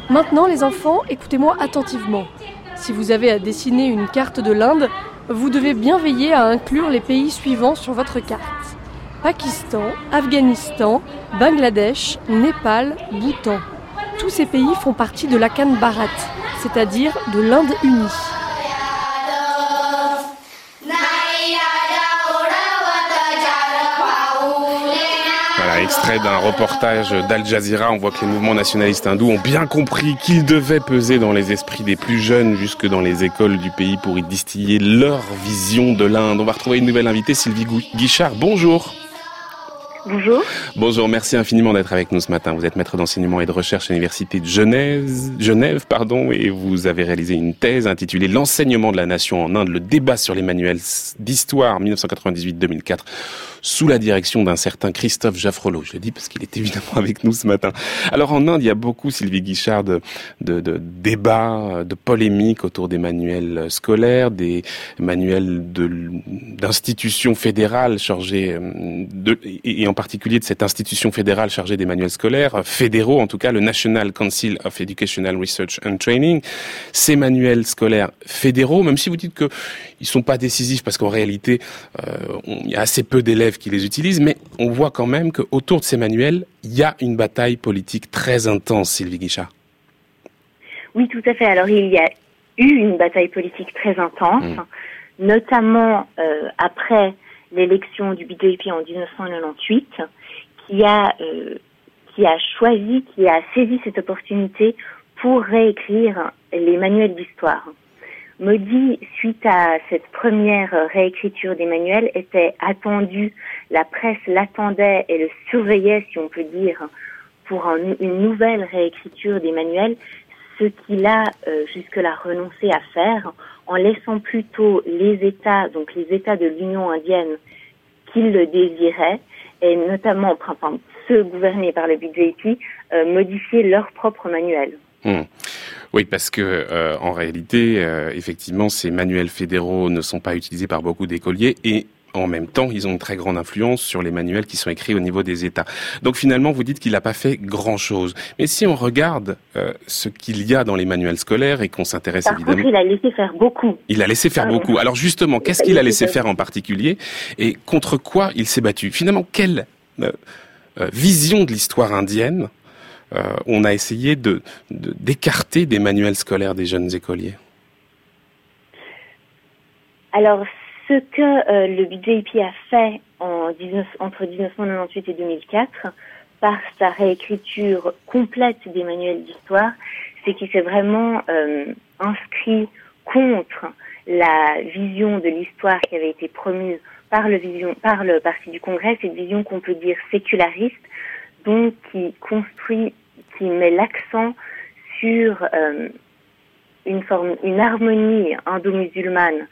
Maintenant, les enfants, écoutez-moi attentivement. Si vous avez à dessiner une carte de l'Inde, vous devez bien veiller à inclure les pays suivants sur votre carte. Pakistan, Afghanistan, Bangladesh, Népal, Bhoutan. Tous ces pays font partie de l'Akan Bharat, c'est-à-dire de l'Inde unie. Extrait d'un reportage d'Al Jazeera. On voit que les mouvements nationalistes hindous ont bien compris qu'ils devaient peser dans les esprits des plus jeunes jusque dans les écoles du pays pour y distiller leur vision de l'Inde. On va retrouver une nouvelle invitée, Sylvie Guichard. Bonjour. Bonjour. Bonjour, merci infiniment d'être avec nous ce matin. Vous êtes maître d'enseignement et de recherche à l'université de Genève, Genève, pardon, et vous avez réalisé une thèse intitulée L'enseignement de la nation en Inde, le débat sur les manuels d'histoire 1998-2004 sous la direction d'un certain Christophe Jaffrelot. Je le dis parce qu'il est évidemment avec nous ce matin. Alors en Inde, il y a beaucoup, Sylvie Guichard, de, de, de débats, de polémiques autour des manuels scolaires, des manuels d'institutions fédérales chargées de, et en particulier de cette institution fédérale chargée des manuels scolaires, fédéraux en tout cas, le National Council of Educational Research and Training. Ces manuels scolaires fédéraux, même si vous dites que ils sont pas décisifs parce qu'en réalité, euh, il y a assez peu d'élèves qui les utilisent, mais on voit quand même qu'autour de ces manuels, il y a une bataille politique très intense, Sylvie Guichard. Oui, tout à fait. Alors, il y a eu une bataille politique très intense, mmh. notamment euh, après l'élection du BJP en 1998, qui a, euh, qui a choisi, qui a saisi cette opportunité pour réécrire les manuels d'histoire. Modi, suite à cette première réécriture des manuels, était attendu, la presse l'attendait et le surveillait, si on peut dire, pour une nouvelle réécriture des manuels, ce qu'il a euh, jusque-là renoncé à faire, en laissant plutôt les États, donc les États de l'Union indienne, qu'ils le désiraient, et notamment enfin, ceux gouvernés par le BJP, euh, modifier leurs propres manuels. Hmm. Oui, parce que euh, en réalité, euh, effectivement, ces manuels fédéraux ne sont pas utilisés par beaucoup d'écoliers et en même temps, ils ont une très grande influence sur les manuels qui sont écrits au niveau des États. Donc finalement, vous dites qu'il n'a pas fait grand-chose. Mais si on regarde euh, ce qu'il y a dans les manuels scolaires et qu'on s'intéresse évidemment... Contre, il a laissé faire beaucoup. Il a laissé faire beaucoup. Alors justement, qu'est-ce qu'il a laissé faire en particulier et contre quoi il s'est battu? Finalement, quelle vision de l'histoire indienne euh, on a essayé de d'écarter des manuels scolaires des jeunes écoliers. Alors, ce que euh, le BJP a fait en entre 1998 et 2004 par sa réécriture complète des manuels d'histoire, c'est qu'il s'est vraiment euh, inscrit contre la vision de l'histoire qui avait été promue par le, par le Parti du Congrès, cette vision qu'on peut dire séculariste, donc qui construit, qui met l'accent sur euh, une forme, une harmonie indo-musulmane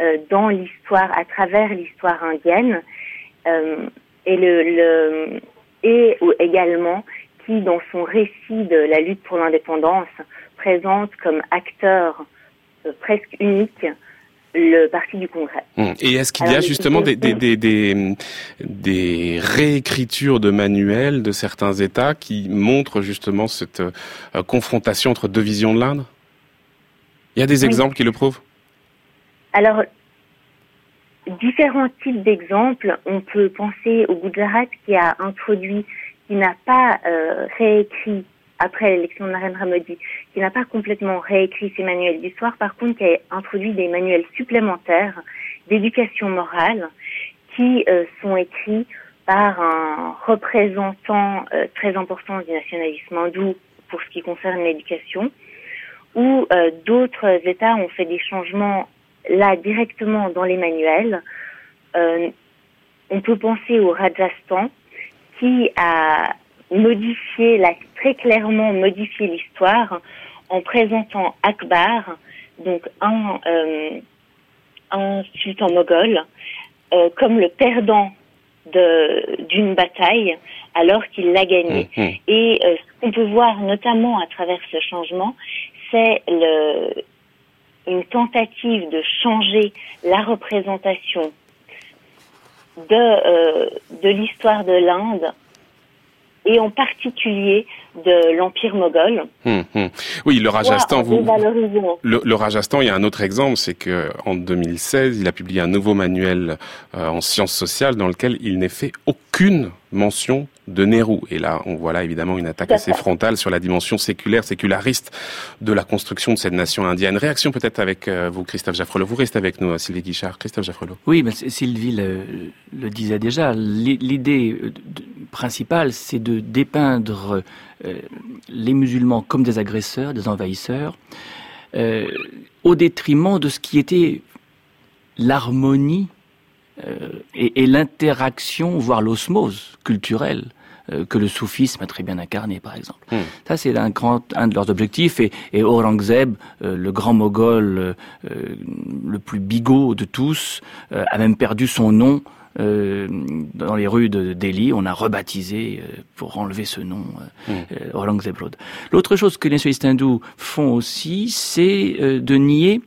euh, dans l'histoire, à travers l'histoire indienne, euh, et le, le et également qui, dans son récit de la lutte pour l'indépendance, présente comme acteur presque unique le parti du Congrès. Hum. Et est-ce qu'il y a justement des, des, des, des, réécritures de manuels de certains États qui montrent justement cette euh, confrontation entre deux visions de l'Inde? Il y a des exemples qui le prouvent? Alors, différents types d'exemples. On peut penser au Gujarat qui a introduit, qui n'a pas euh, réécrit après l'élection de Narendra Modi, qui n'a pas complètement réécrit ses manuels d'histoire, par contre qui a introduit des manuels supplémentaires d'éducation morale qui euh, sont écrits par un représentant euh, très important du nationalisme hindou pour ce qui concerne l'éducation, où euh, d'autres États ont fait des changements là directement dans les manuels. on peut penser au Rajasthan qui a modifier, très clairement modifier l'histoire en présentant Akbar, donc un, euh, un sultan moghol, euh, comme le perdant d'une bataille alors qu'il l'a gagnée. Mmh, mmh. Et euh, ce qu'on peut voir notamment à travers ce changement, c'est une tentative de changer la représentation de, euh, de l'histoire de l'Inde et en particulier de l'Empire moghol. Hum, hum. Oui, le Rajasthan, vous, le, le, Rajasthan, il y a un autre exemple, c'est que en 2016, il a publié un nouveau manuel euh, en sciences sociales dans lequel il n'est fait aucune mention de Nehru. Et là, on voit là évidemment une attaque assez frontale sur la dimension séculaire, séculariste de la construction de cette nation indienne. Réaction peut-être avec euh, vous, Christophe Jaffrelot. Vous restez avec nous, euh, Sylvie Guichard. Christophe Jaffrelot. Oui, mais Sylvie le, le disait déjà. L'idée principale, c'est de dépeindre les musulmans comme des agresseurs, des envahisseurs, au détriment de ce qui était l'harmonie euh, et, l'interaction, voire l'osmose culturelle euh, que le soufisme a très bien incarné, par exemple. Hmm. Ça, c'est un grand, un de leurs objectifs. Et, et Aurangzeb, euh, le grand moghol le plus bigot de tous, a même perdu son nom dans les rues de Delhi. On a rebaptisé pour enlever ce nom hmm. Aurangzeb Road. L'autre chose que les nationalistes hindous font aussi, c'est de nier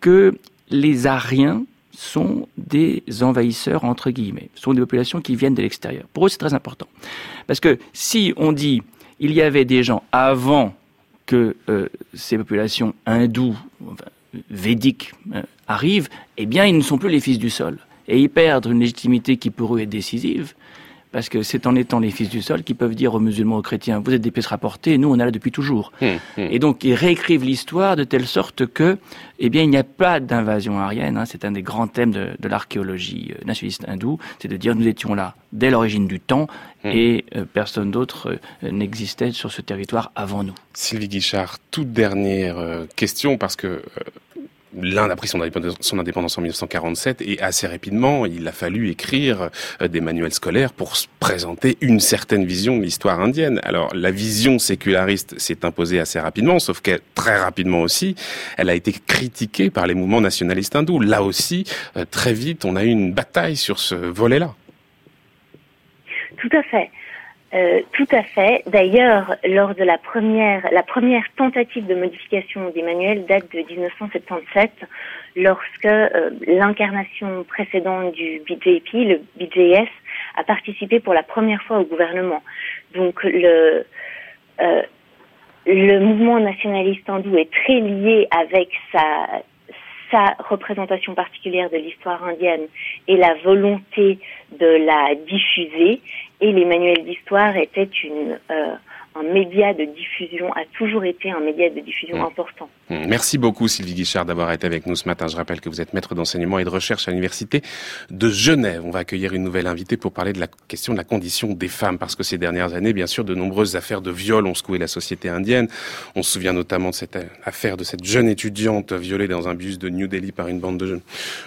que les Aryens sont des envahisseurs, entre guillemets, sont des populations qui viennent de l'extérieur. Pour eux, c'est très important. Parce que si on dit il y avait des gens avant que euh, ces populations hindoues, védiques, euh, arrivent, eh bien, ils ne sont plus les fils du sol. Et ils perdent une légitimité qui pour eux est décisive, parce que c'est en étant les fils du sol qu'ils peuvent dire aux musulmans, aux chrétiens, vous êtes des pièces rapportées, nous on est là depuis toujours. Hum, hum. Et donc ils réécrivent l'histoire de telle sorte que, eh bien, il n'y a pas d'invasion aryenne. Hein. c'est un des grands thèmes de, de l'archéologie euh, nationaliste hindoue, c'est de dire nous étions là dès l'origine du temps hum. et euh, personne d'autre euh, n'existait sur ce territoire avant nous. Sylvie Guichard, toute dernière question parce que l'Inde a pris son indépendance, en 1947 et assez rapidement, il a fallu écrire euh, des manuels scolaires pour présenter une certaine vision de l'histoire indienne. Alors, la vision séculariste s'est imposée assez rapidement, sauf que très rapidement aussi, elle a été critiquée par les mouvements nationalistes hindous. Là aussi, euh, très vite, on a eu une bataille sur ce volet-là. Tout à fait. Euh, tout à fait. D'ailleurs, lors de la première, tentative de modification des manuels date de 1977, lorsque euh, l'incarnation précédente du BJP, le BJS, a participé pour la première fois au gouvernement. Donc le euh, mouvement nationaliste hindou est très lié avec sa sa représentation particulière de l'histoire indienne et la volonté de la diffuser. Et les manuels d'histoire étaient une, euh, un média de diffusion, a toujours été un média de diffusion important. Hmm, merci beaucoup Sylvie Guichard d'avoir été avec nous ce matin. Je rappelle que vous êtes maître d'enseignement et de recherche à l'Université de Genève. On va accueillir une nouvelle invitée pour parler de la question de la condition des femmes, parce que ces dernières années, bien sûr, de nombreuses affaires de viol ont secoué la société indienne. On se souvient notamment de cette affaire de cette jeune étudiante violée dans un bus de New Delhi par une bande de jeunes,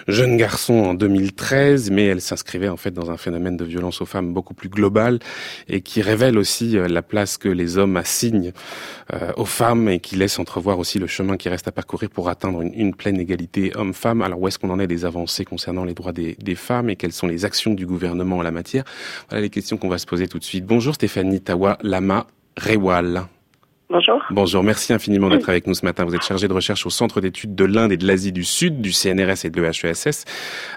jeunes garçons en 2013, mais elle s'inscrivait en fait dans un phénomène de violence aux femmes beaucoup plus global et qui révèle aussi euh, la place que les hommes assignent euh, aux femmes et qui laisse entrevoir aussi le chemin qui reste à parcourir pour atteindre une, pleine égalité homme-femme. Alors où est-ce qu'on en est des avancées concernant les droits des, femmes et quelles sont les actions du gouvernement en la matière? Voilà les questions qu'on va se poser tout de suite. Bonjour Stéphanie Tawa Lama Rewal. Bonjour. Bonjour, merci infiniment d'être avec nous ce matin. Vous êtes chargé de recherche au Centre d'études de l'Inde et de l'Asie du Sud, du CNRS et de l'EHESS.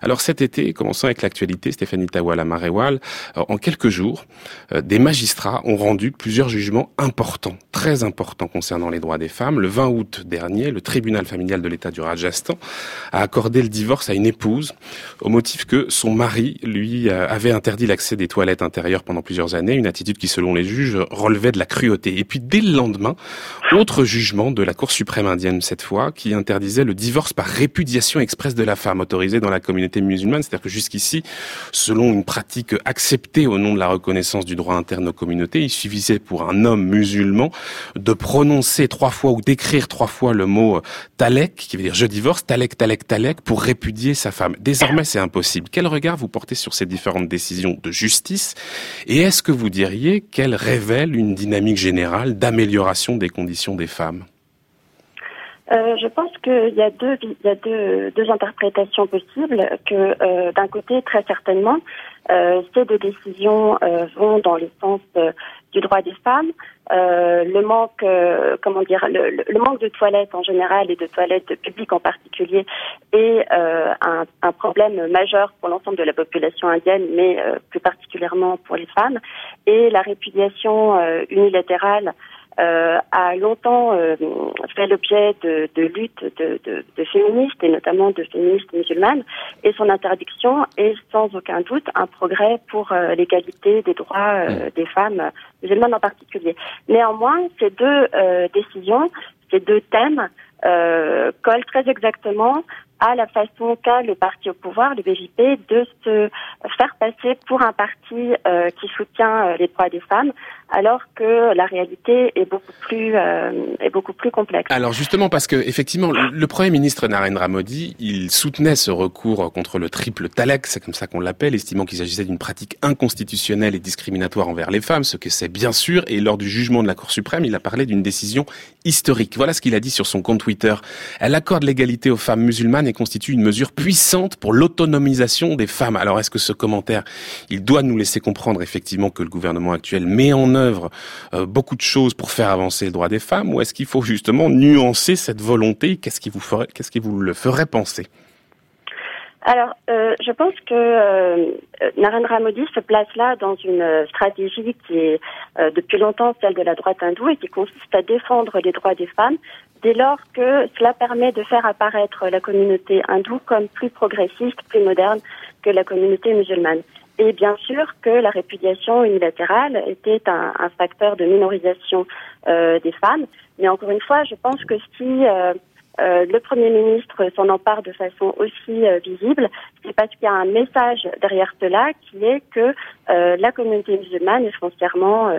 Alors cet été, commençons avec l'actualité, Stéphanie Tawala Marewal, euh, en quelques jours, euh, des magistrats ont rendu plusieurs jugements importants, très importants concernant les droits des femmes. Le 20 août dernier, le tribunal familial de l'État du Rajasthan a accordé le divorce à une épouse au motif que son mari, lui, euh, avait interdit l'accès des toilettes intérieures pendant plusieurs années, une attitude qui, selon les juges, relevait de la cruauté. Et puis dès le lendemain, autre jugement de la Cour suprême indienne cette fois, qui interdisait le divorce par répudiation expresse de la femme, autorisée dans la communauté musulmane. C'est-à-dire que jusqu'ici, selon une pratique acceptée au nom de la reconnaissance du droit interne aux communautés, il suffisait pour un homme musulman de prononcer trois fois ou d'écrire trois fois le mot euh, talek, qui veut dire je divorce, talek, talek, talek, pour répudier sa femme. Désormais, c'est impossible. Quel regard vous portez sur ces différentes décisions de justice? Et est-ce que vous diriez qu'elles révèlent une dynamique générale d'amélioration des conditions des femmes euh, je pense qu'il y a deux, interprétations possibles. Que euh, d'un côté, très certainement, euh, ces deux décisions vont dans le sens du droit des femmes. le manque, comment dire, le, manque de toilettes en général et de toilettes publiques en particulier est un, problème majeur pour l'ensemble de la population indienne, mais plus particulièrement pour les femmes. Et la répudiation unilatérale euh, a longtemps euh, fait l'objet de, de luttes de, de, de, féministes et notamment de féministes musulmanes et son interdiction est sans aucun doute un progrès pour euh, l'égalité des droits mm. des femmes musulmanes en particulier. Néanmoins, ces deux décisions, ces deux thèmes collent très exactement à la façon qu'a le parti au pouvoir, le BJP, de se faire passer pour un parti qui soutient les droits des femmes, alors que la réalité est beaucoup plus euh, est beaucoup plus complexe. Alors justement parce que effectivement le, premier ministre Narendra Modi, il soutenait ce recours contre le triple talak, c'est comme ça qu'on l'appelle, estimant qu'il s'agissait d'une pratique inconstitutionnelle et discriminatoire envers les femmes, ce que c'est bien sûr et lors du jugement de la Cour suprême, il a parlé d'une décision historique. Voilà ce qu'il a dit sur son compte Twitter. Elle accorde l'égalité aux femmes musulmanes constitue une mesure puissante pour l'autonomisation des femmes. Alors est-ce que ce commentaire, il doit nous laisser comprendre effectivement que le gouvernement actuel met en œuvre euh, beaucoup de choses pour faire avancer le droit des femmes ou est-ce qu'il faut justement nuancer cette volonté? Qu'est-ce qui vous ferait, qu'est-ce qui vous le ferait penser? Alors, euh, je pense que euh, Narendra Modi se place là dans une stratégie qui est depuis longtemps celle de la droite hindoue et qui consiste à défendre les droits des femmes dès lors que cela permet de faire apparaître la communauté hindoue comme plus progressiste, plus moderne que la communauté musulmane. Et bien sûr que la répudiation unilatérale était un, facteur de minorisation euh, des femmes. Mais encore une fois, je pense que si euh, euh, le Premier ministre s'en empare de façon aussi visible, c'est parce qu'il y a un message derrière cela qui est que la communauté musulmane est foncièrement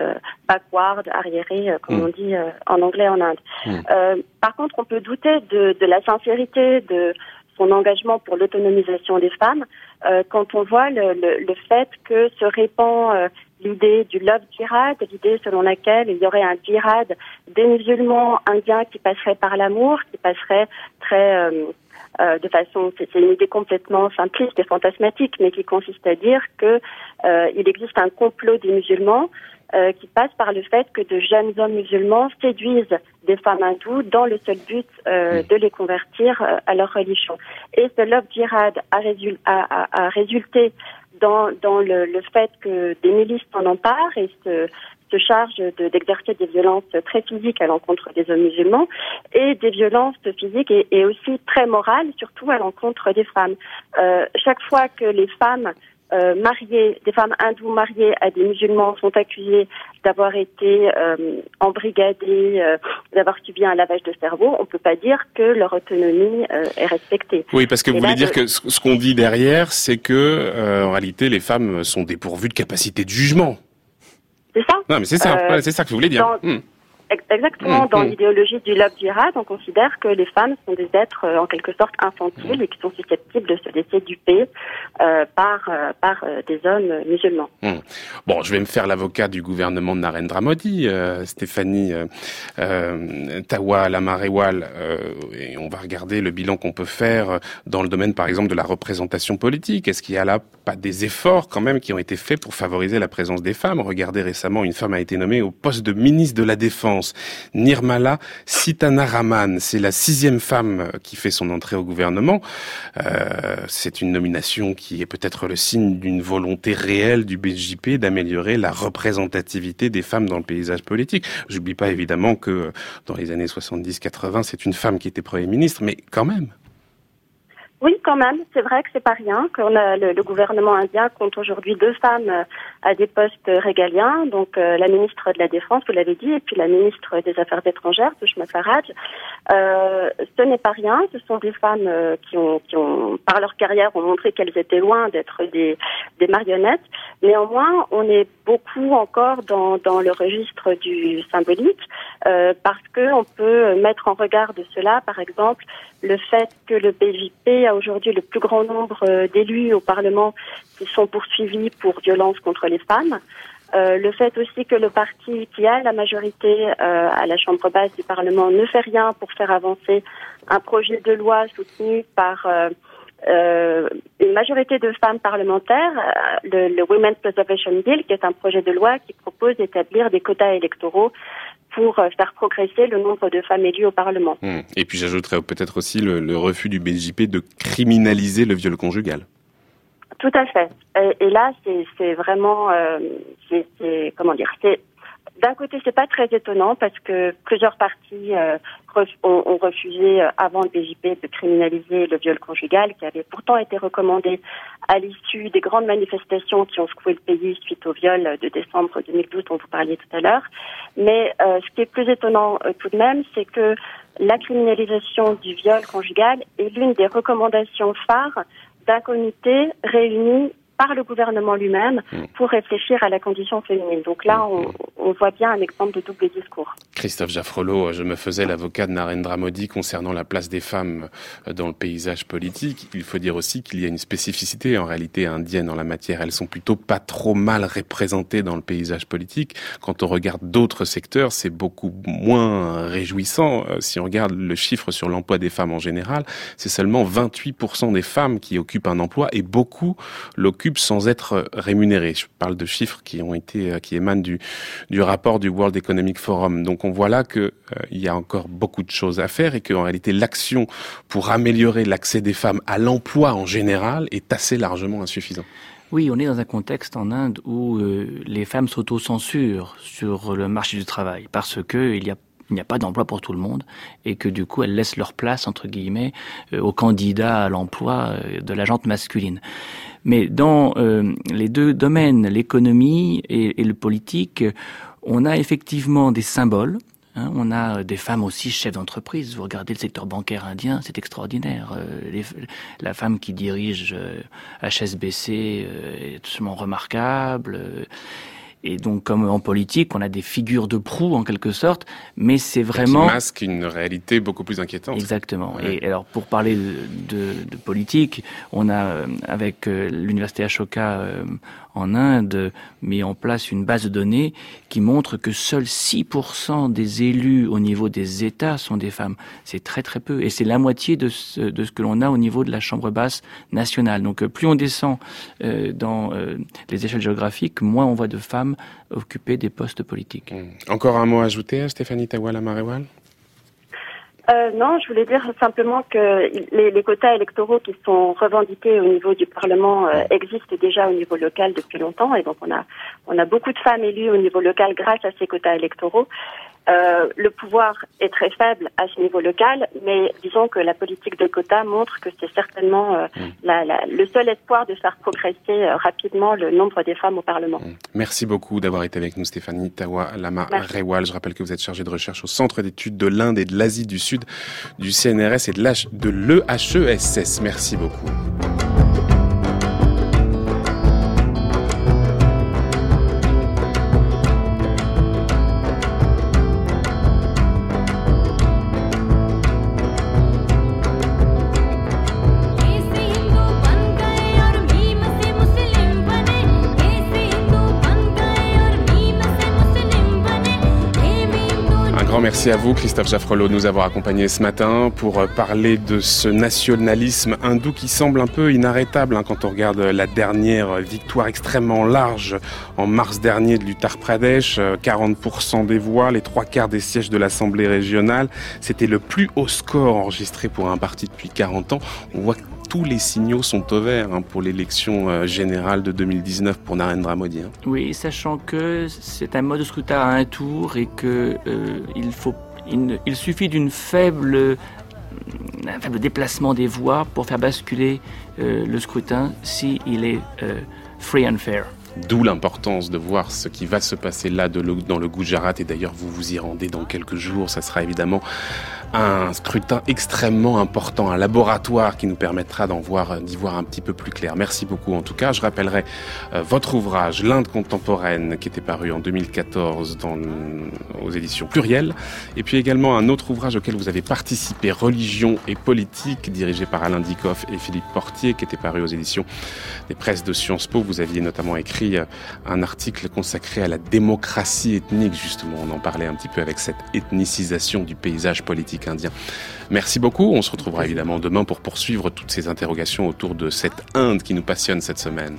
backward, arriérée, comme mm. on dit en anglais en Inde. Mm. par contre, on peut douter de, de la sincérité de son engagement pour l'autonomisation des femmes euh, quand on voit le, le, le, fait que se répand euh, l'idée du love jihad, l'idée selon laquelle il y aurait un djihad des musulmans indiens qui passerait par l'amour, qui passerait très euh, euh de façon, c'est une idée complètement simpliste et fantasmatique, mais qui consiste à dire que il existe un complot des musulmans euh, qui passe par le fait que de jeunes hommes musulmans séduisent des femmes hindoues dans le seul but euh, de les convertir euh, à leur religion. Et ce love jihad a, a, a, résulté dans, dans le, le, fait que des milices en emparent et se, se chargent d'exercer des violences très physiques à l'encontre des hommes musulmans et des violences physiques et, et aussi très morales, surtout à l'encontre des femmes. chaque fois que les femmes euh, mariées, des femmes hindoues mariées à des musulmans sont accusées d'avoir été euh, embrigadées, euh, d'avoir subi un lavage de cerveau, on peut pas dire que leur autonomie est respectée. Oui, parce que vous voulez dire que ce qu'on dit derrière, c'est que en réalité les femmes sont dépourvues de capacité de jugement. C'est ça? Non, mais c'est ça, c'est ça que vous voulez dire. Hmm. Exactement. Mm, dans mm. l'idéologie du love jihad, on considère que les femmes sont des êtres euh, en quelque sorte infantiles et qui sont susceptibles de se laisser duper euh, par euh, par des hommes musulmans. Mm. Bon, je vais me faire l'avocat du gouvernement de Narendra Modi, Stéphanie Tawa Lamarewal, et on va regarder le bilan qu'on peut faire dans le domaine, par exemple, de la représentation politique. Est-ce qu'il y a là pas des efforts quand même qui ont été faits pour favoriser la présence des femmes? Regardez récemment, une femme a été nommée au poste de ministre de la Défense Nirmala Sitanaraman, c'est la sixième femme qui fait son entrée au gouvernement. Euh, c'est une nomination qui est peut-être le signe d'une volonté réelle du BJP d'améliorer la représentativité des femmes dans le paysage politique. J'oublie pas évidemment que dans les années 70-80, c'est une femme qui était Premier ministre, mais quand même. Oui, quand même. C'est vrai que c'est pas rien. Le, gouvernement indien compte aujourd'hui deux femmes euh, à des postes régaliens. Donc euh, la ministre de la Défense, vous l'avez dit, et puis la ministre des Affaires étrangères, Sushma Faraj. Euh, ce n'est pas rien. Ce sont des femmes qui ont, qui ont, par leur carrière, ont montré qu'elles étaient loin d'être des, marionnettes. Néanmoins, on est beaucoup encore dans, dans le registre du symbolique, parce que on peut mettre en regard de cela, par exemple, le fait que le BJP aujourd'hui le plus grand nombre euh, d'élus au Parlement qui sont poursuivis pour violence contre les femmes. Euh, le fait aussi que le parti qui a la majorité euh, à la Chambre basse du Parlement ne fait rien pour faire avancer un projet de loi soutenu par une majorité de femmes parlementaires, le, le Women's Preservation Bill, qui est un projet de loi qui propose d'établir des quotas électoraux pour euh, faire progresser le nombre de femmes élues au Parlement. Hmm. Et puis j'ajouterais peut-être aussi le, refus du BJP de criminaliser le viol conjugal. Tout à fait. Et, là, c'est vraiment, euh, c'est comment dire, c'est d'un côté, c'est pas très étonnant parce que plusieurs partis euh, ont, refusé euh, avant le BJP de criminaliser le viol conjugal, qui avait pourtant été recommandé à l'issue des grandes manifestations qui ont secoué le pays suite au viol de décembre 2012 dont vous parliez tout à l'heure. Mais euh, ce qui est plus étonnant tout de même, c'est que la criminalisation du viol conjugal est l'une des recommandations phares d'un comité réuni par le gouvernement lui-même mm. pour réfléchir à la condition féminine. Donc là, mm. on, voit bien un exemple de double discours. Christophe Jaffrelot, je me faisais l'avocat de Narendra Modi concernant la place des femmes euh, dans le paysage politique. Il faut dire aussi qu'il y a une spécificité en réalité indienne en la matière. Elles sont plutôt pas trop mal représentées dans le paysage politique. Quand on regarde d'autres secteurs, c'est beaucoup moins réjouissant. Euh, si on regarde le chiffre sur l'emploi des femmes en général, c'est seulement 28% des femmes qui occupent un emploi et beaucoup l'occupent sans être rémunérés. Je parle de chiffres qui ont été, euh, qui émanent du, du rapport du World Economic Forum. Donc on voit là qu'il euh, y a encore beaucoup de choses à faire et qu'en réalité l'action pour améliorer l'accès des femmes à l'emploi en général est assez largement insuffisant. Oui, on est dans un contexte en Inde où euh, les femmes s'auto-censurent sur le marché du travail parce que il y a il n'y a pas d'emploi pour tout le monde et que du coup elles laissent leur place entre guillemets aux candidats à l'emploi de la jante masculine. Mais dans euh, les deux domaines, l'économie et, le politique, on a effectivement des symboles. Hein. on a des femmes aussi chefs d'entreprise. Vous regardez le secteur bancaire indien, c'est extraordinaire. Euh, la femme qui dirige HSBC euh, est absolument remarquable. Et donc, comme en politique, on a des figures de proue en quelque sorte, mais c'est vraiment qui masque une réalité beaucoup plus inquiétante. Exactement. Et alors, pour parler de, de, politique, on a euh, avec euh, l'université Ashoka euh, en Inde mis en place une base de données qui montre que seuls 6% des élus au niveau des États sont des femmes. C'est très très peu. Et c'est la moitié de ce, que l'on a au niveau de la Chambre basse nationale. Donc euh, plus on descend euh, dans euh, les échelles géographiques, moins on voit de femmes occuper des postes politiques. Mmh. Encore un mot à ajouter, Stéphanie Tawala Marewal euh, non, je voulais dire simplement que les, les, quotas électoraux qui sont revendiqués au niveau du Parlement euh, existent déjà au niveau local depuis longtemps et donc on a on a beaucoup de femmes élues au niveau local grâce à ces quotas électoraux. Euh, le pouvoir est très faible à ce niveau local, mais disons que la politique de quotas montre que c'est certainement euh, mm. la, la, le seul espoir de faire progresser euh, rapidement le nombre des femmes au Parlement. Mm. Merci beaucoup d'avoir été avec nous, Stéphanie Tawa Lama Rewal. Je rappelle que vous êtes chargée de recherche au Centre d'études de l'Inde et de l'Asie du Sud du CNRS et de l'EHESS. Merci beaucoup. Merci à vous, Christophe Jaffrelot, de nous avoir accompagnés ce matin pour euh, parler de ce nationalisme hindou qui semble un peu inarrêtable hein, quand on regarde la dernière victoire extrêmement large en mars dernier de l'Uttar Pradesh, 40% euh, des voix, les trois quarts des sièges de l'Assemblée régionale. C'était le plus haut score enregistré pour un parti depuis 40 ans. On voit tous les signaux sont au vert hein, pour l'élection euh, générale de 2019 pour Narendra Modi. Hein. Oui, sachant que c'est un mode de scrutin à un tour et que euh, faut, il, suffit d'une faible un faible déplacement des voix pour faire basculer euh, le scrutin s'il il est free and fair. D'où l'importance de voir ce qui va se passer là dans le Gujarat. Et d'ailleurs, vous vous y rendez dans quelques jours. Ça sera évidemment un scrutin extrêmement important, un laboratoire qui nous permettra d'en voir, d'y voir un petit peu plus clair. Merci beaucoup en tout cas. Je rappellerai euh, votre ouvrage L'Inde contemporaine qui était paru en 2014 dans, aux éditions Pluriel et puis également un autre ouvrage auquel vous avez participé, Religion et politique, dirigé par Alain Dikoff et Philippe Portier qui était paru aux éditions des presses de Sciences Po. Vous aviez notamment écrit euh, un article consacré à la démocratie ethnique justement. On en parlait un petit peu avec cette ethnicisation du paysage politique indien. Merci beaucoup. On se retrouvera évidemment demain pour poursuivre toutes ces interrogations autour de cette Inde qui nous passionne cette semaine.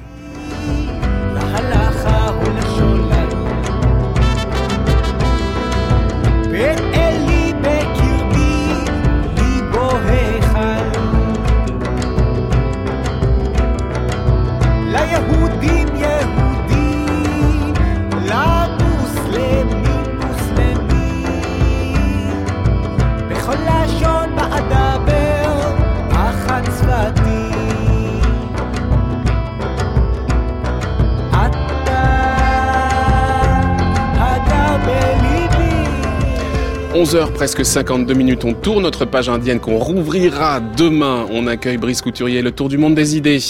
11h presque 52 minutes, on tourne notre page indienne qu'on rouvrira demain. On accueille Brice Couturier, le tour du monde des idées.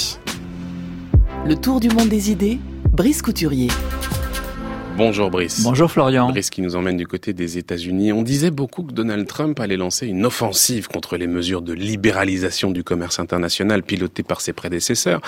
Le tour du monde des idées, Brice Couturier. Bonjour Brice. Bonjour Florian. Brice qui nous emmène du côté des États-Unis. On disait beaucoup que Donald Trump allait lancer une offensive contre les mesures de libéralisation du commerce international pilotées par ses prédécesseurs.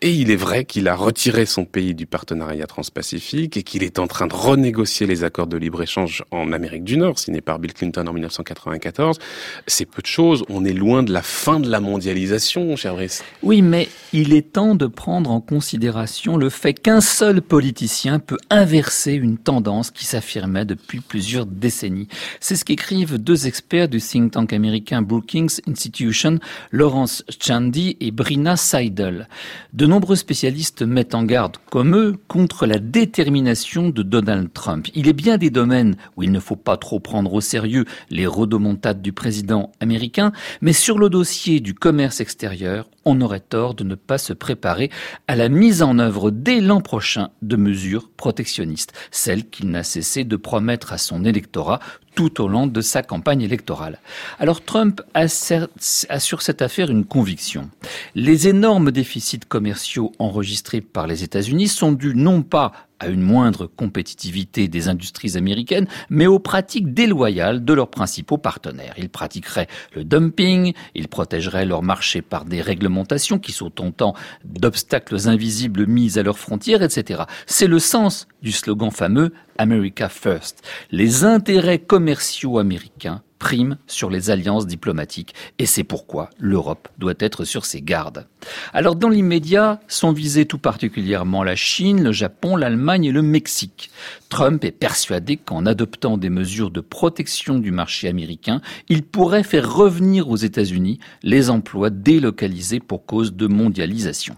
Et il est vrai qu'il a retiré son pays du partenariat transpacifique et qu'il est en train de renégocier les accords de libre-échange en Amérique du Nord, signés par Bill Clinton en 1994. C'est peu de choses. On est loin de la fin de la mondialisation, cher Brice. Oui, mais il est temps de prendre en considération le fait qu'un seul politicien peut inverser une tendance qui s'affirmait depuis plusieurs décennies. C'est ce qu'écrivent deux experts du think tank américain Brookings Institution, Lawrence Chandy et Brina Seidel. De nombreux spécialistes mettent en garde, comme eux, contre la détermination de Donald Trump. Il est bien des domaines où il ne faut pas trop prendre au sérieux les rodomontades du président américain, mais sur le dossier du commerce extérieur, on aurait tort de ne pas se préparer à la mise en œuvre dès l'an prochain de mesures protectionnistes, celles qu'il n'a cessé de promettre à son électorat tout au long de sa campagne électorale. Alors Trump a, sur cette affaire une conviction. Les énormes déficits commerciaux enregistrés par les États-Unis sont dus non pas à une moindre compétitivité des industries américaines, mais aux pratiques déloyales de leurs principaux partenaires. Ils pratiqueraient le dumping, ils protégeraient leur marché par des réglementations qui sont autant d'obstacles invisibles mis à leurs frontières, etc. C'est le sens du slogan fameux America First. Les intérêts commerciaux américains priment sur les alliances diplomatiques et c'est pourquoi l'Europe doit être sur ses gardes. Alors dans l'immédiat sont visés tout particulièrement la Chine, le Japon, l'Allemagne et le Mexique. Trump est persuadé qu'en adoptant des mesures de protection du marché américain, il pourrait faire revenir aux États-Unis les emplois délocalisés pour cause de mondialisation.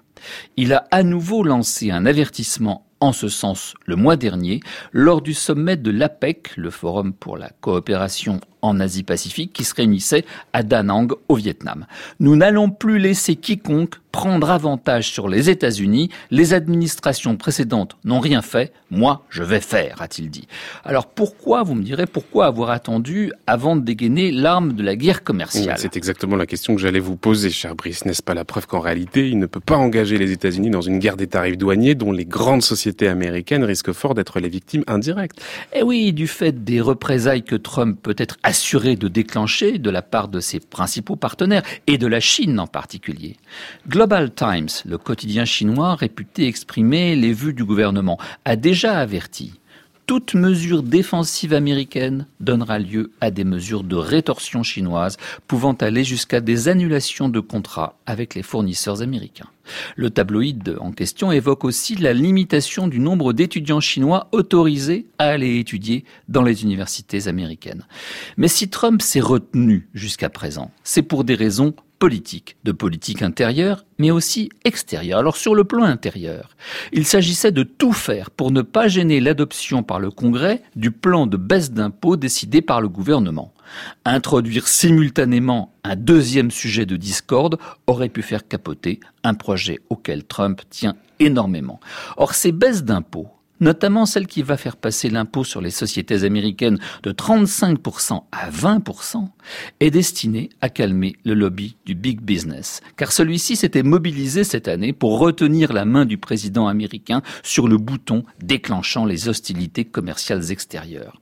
Il a à nouveau lancé un avertissement en ce sens le mois dernier lors du sommet de l'APEC, le Forum pour la coopération en Asie-Pacifique, qui se réunissait à Da Nang au Vietnam. Nous n'allons plus laisser quiconque prendre avantage sur les États-Unis. Les administrations précédentes n'ont rien fait. Moi, je vais faire, a-t-il dit. Alors pourquoi, vous me direz, pourquoi avoir attendu avant de dégainer l'arme de la guerre commerciale? C'est exactement la question que j'allais vous poser, cher Brice. N'est-ce pas la preuve qu'en réalité, il ne peut pas engager les États-Unis dans une guerre des tarifs douaniers dont les grandes sociétés américaines risquent fort d'être les victimes indirectes? Eh oui, du fait des représailles que Trump peut être assuré de déclencher de la part de ses principaux partenaires et de la Chine en particulier. Global Times, le quotidien chinois réputé exprimer les vues du gouvernement, a déjà averti toute mesure défensive américaine donnera lieu à des mesures de rétorsion chinoise pouvant aller jusqu'à des annulations de contrats avec les fournisseurs américains. Le tabloïd en question évoque aussi la limitation du nombre d'étudiants chinois autorisés à aller étudier dans les universités américaines. Mais si Trump s'est retenu jusqu'à présent, c'est pour des raisons politique, de politique intérieure, mais aussi extérieure. Alors sur le plan intérieur, il s'agissait de tout faire pour ne pas gêner l'adoption par le Congrès du plan de baisse d'impôts décidé par le gouvernement. Introduire simultanément un deuxième sujet de discorde aurait pu faire capoter un projet auquel Trump tient énormément. Or, ces baisses d'impôts notamment celle qui va faire passer l'impôt sur les sociétés américaines de 35% à 20%, est destinée à calmer le lobby du big business. Car celui-ci s'était mobilisé cette année pour retenir la main du président américain sur le bouton déclenchant les hostilités commerciales extérieures.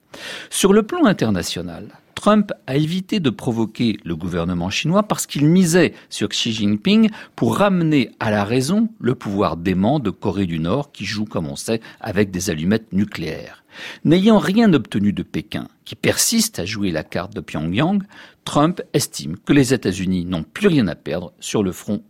Sur le plan international, Trump a évité de provoquer le gouvernement chinois parce qu'il misait sur Xi Jinping pour ramener à la raison le pouvoir dément de Corée du Nord qui joue, comme on sait, avec des allumettes nucléaires. N'ayant rien obtenu de Pékin, qui persiste à jouer la carte de Pyongyang, Trump estime que les États-Unis n'ont plus rien à perdre sur le front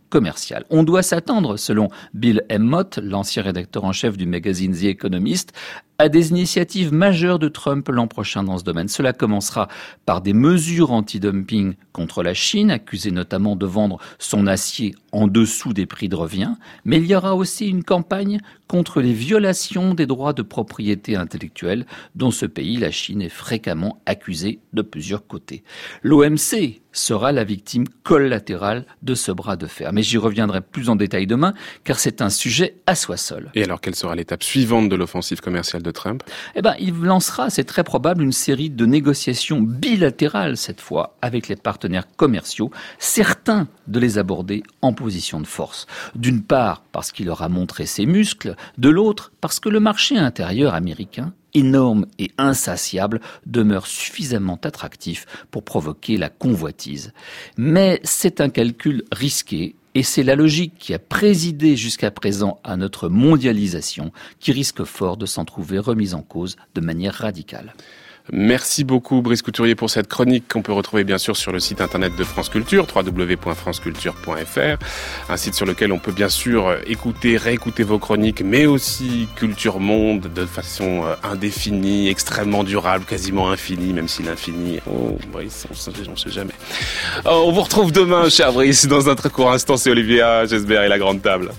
On doit s'attendre, selon Bill Emmott, l'ancien rédacteur en chef du magazine The Economist, à des initiatives majeures de Trump l'an prochain dans ce domaine. Cela commencera par des mesures anti-dumping contre la Chine, accusée notamment de vendre son acier en dessous des prix de revient, mais il y aura aussi une campagne contre les violations des droits de propriété intellectuelle dont ce pays, la Chine, est fréquemment accusé de plusieurs côtés. L'OMC sera la victime collatérale de ce bras de fer. Mais j'y reviendrai plus en détail demain, car c'est un sujet à soi seul. Et alors, quelle sera l'étape suivante de l'offensive commerciale de Trump? Eh ben, il lancera, c'est très probable, une série de négociations bilatérales, cette fois, avec les partenaires commerciaux, certains de les aborder en position de force. D'une part, parce qu'il aura montré ses muscles, de l'autre, parce que le marché intérieur américain énorme et insatiable demeure suffisamment attractif pour provoquer la convoitise. Mais c'est un calcul risqué et c'est la logique qui a présidé jusqu'à présent à notre mondialisation qui risque fort de s'en trouver remise en cause de manière radicale. Merci beaucoup Brice Couturier pour cette chronique qu'on peut retrouver bien sûr sur le site internet de France Culture, www.franceculture.fr, un site sur lequel on peut bien sûr écouter, réécouter vos chroniques, mais aussi Culture Monde de façon euh, indéfinie, extrêmement durable, quasiment infinie, même si l'infini, oh Brice, on ne sait jamais. Oh, on vous retrouve demain, cher Brice, dans un très court instant, c'est Olivia Gesbert et la grande table.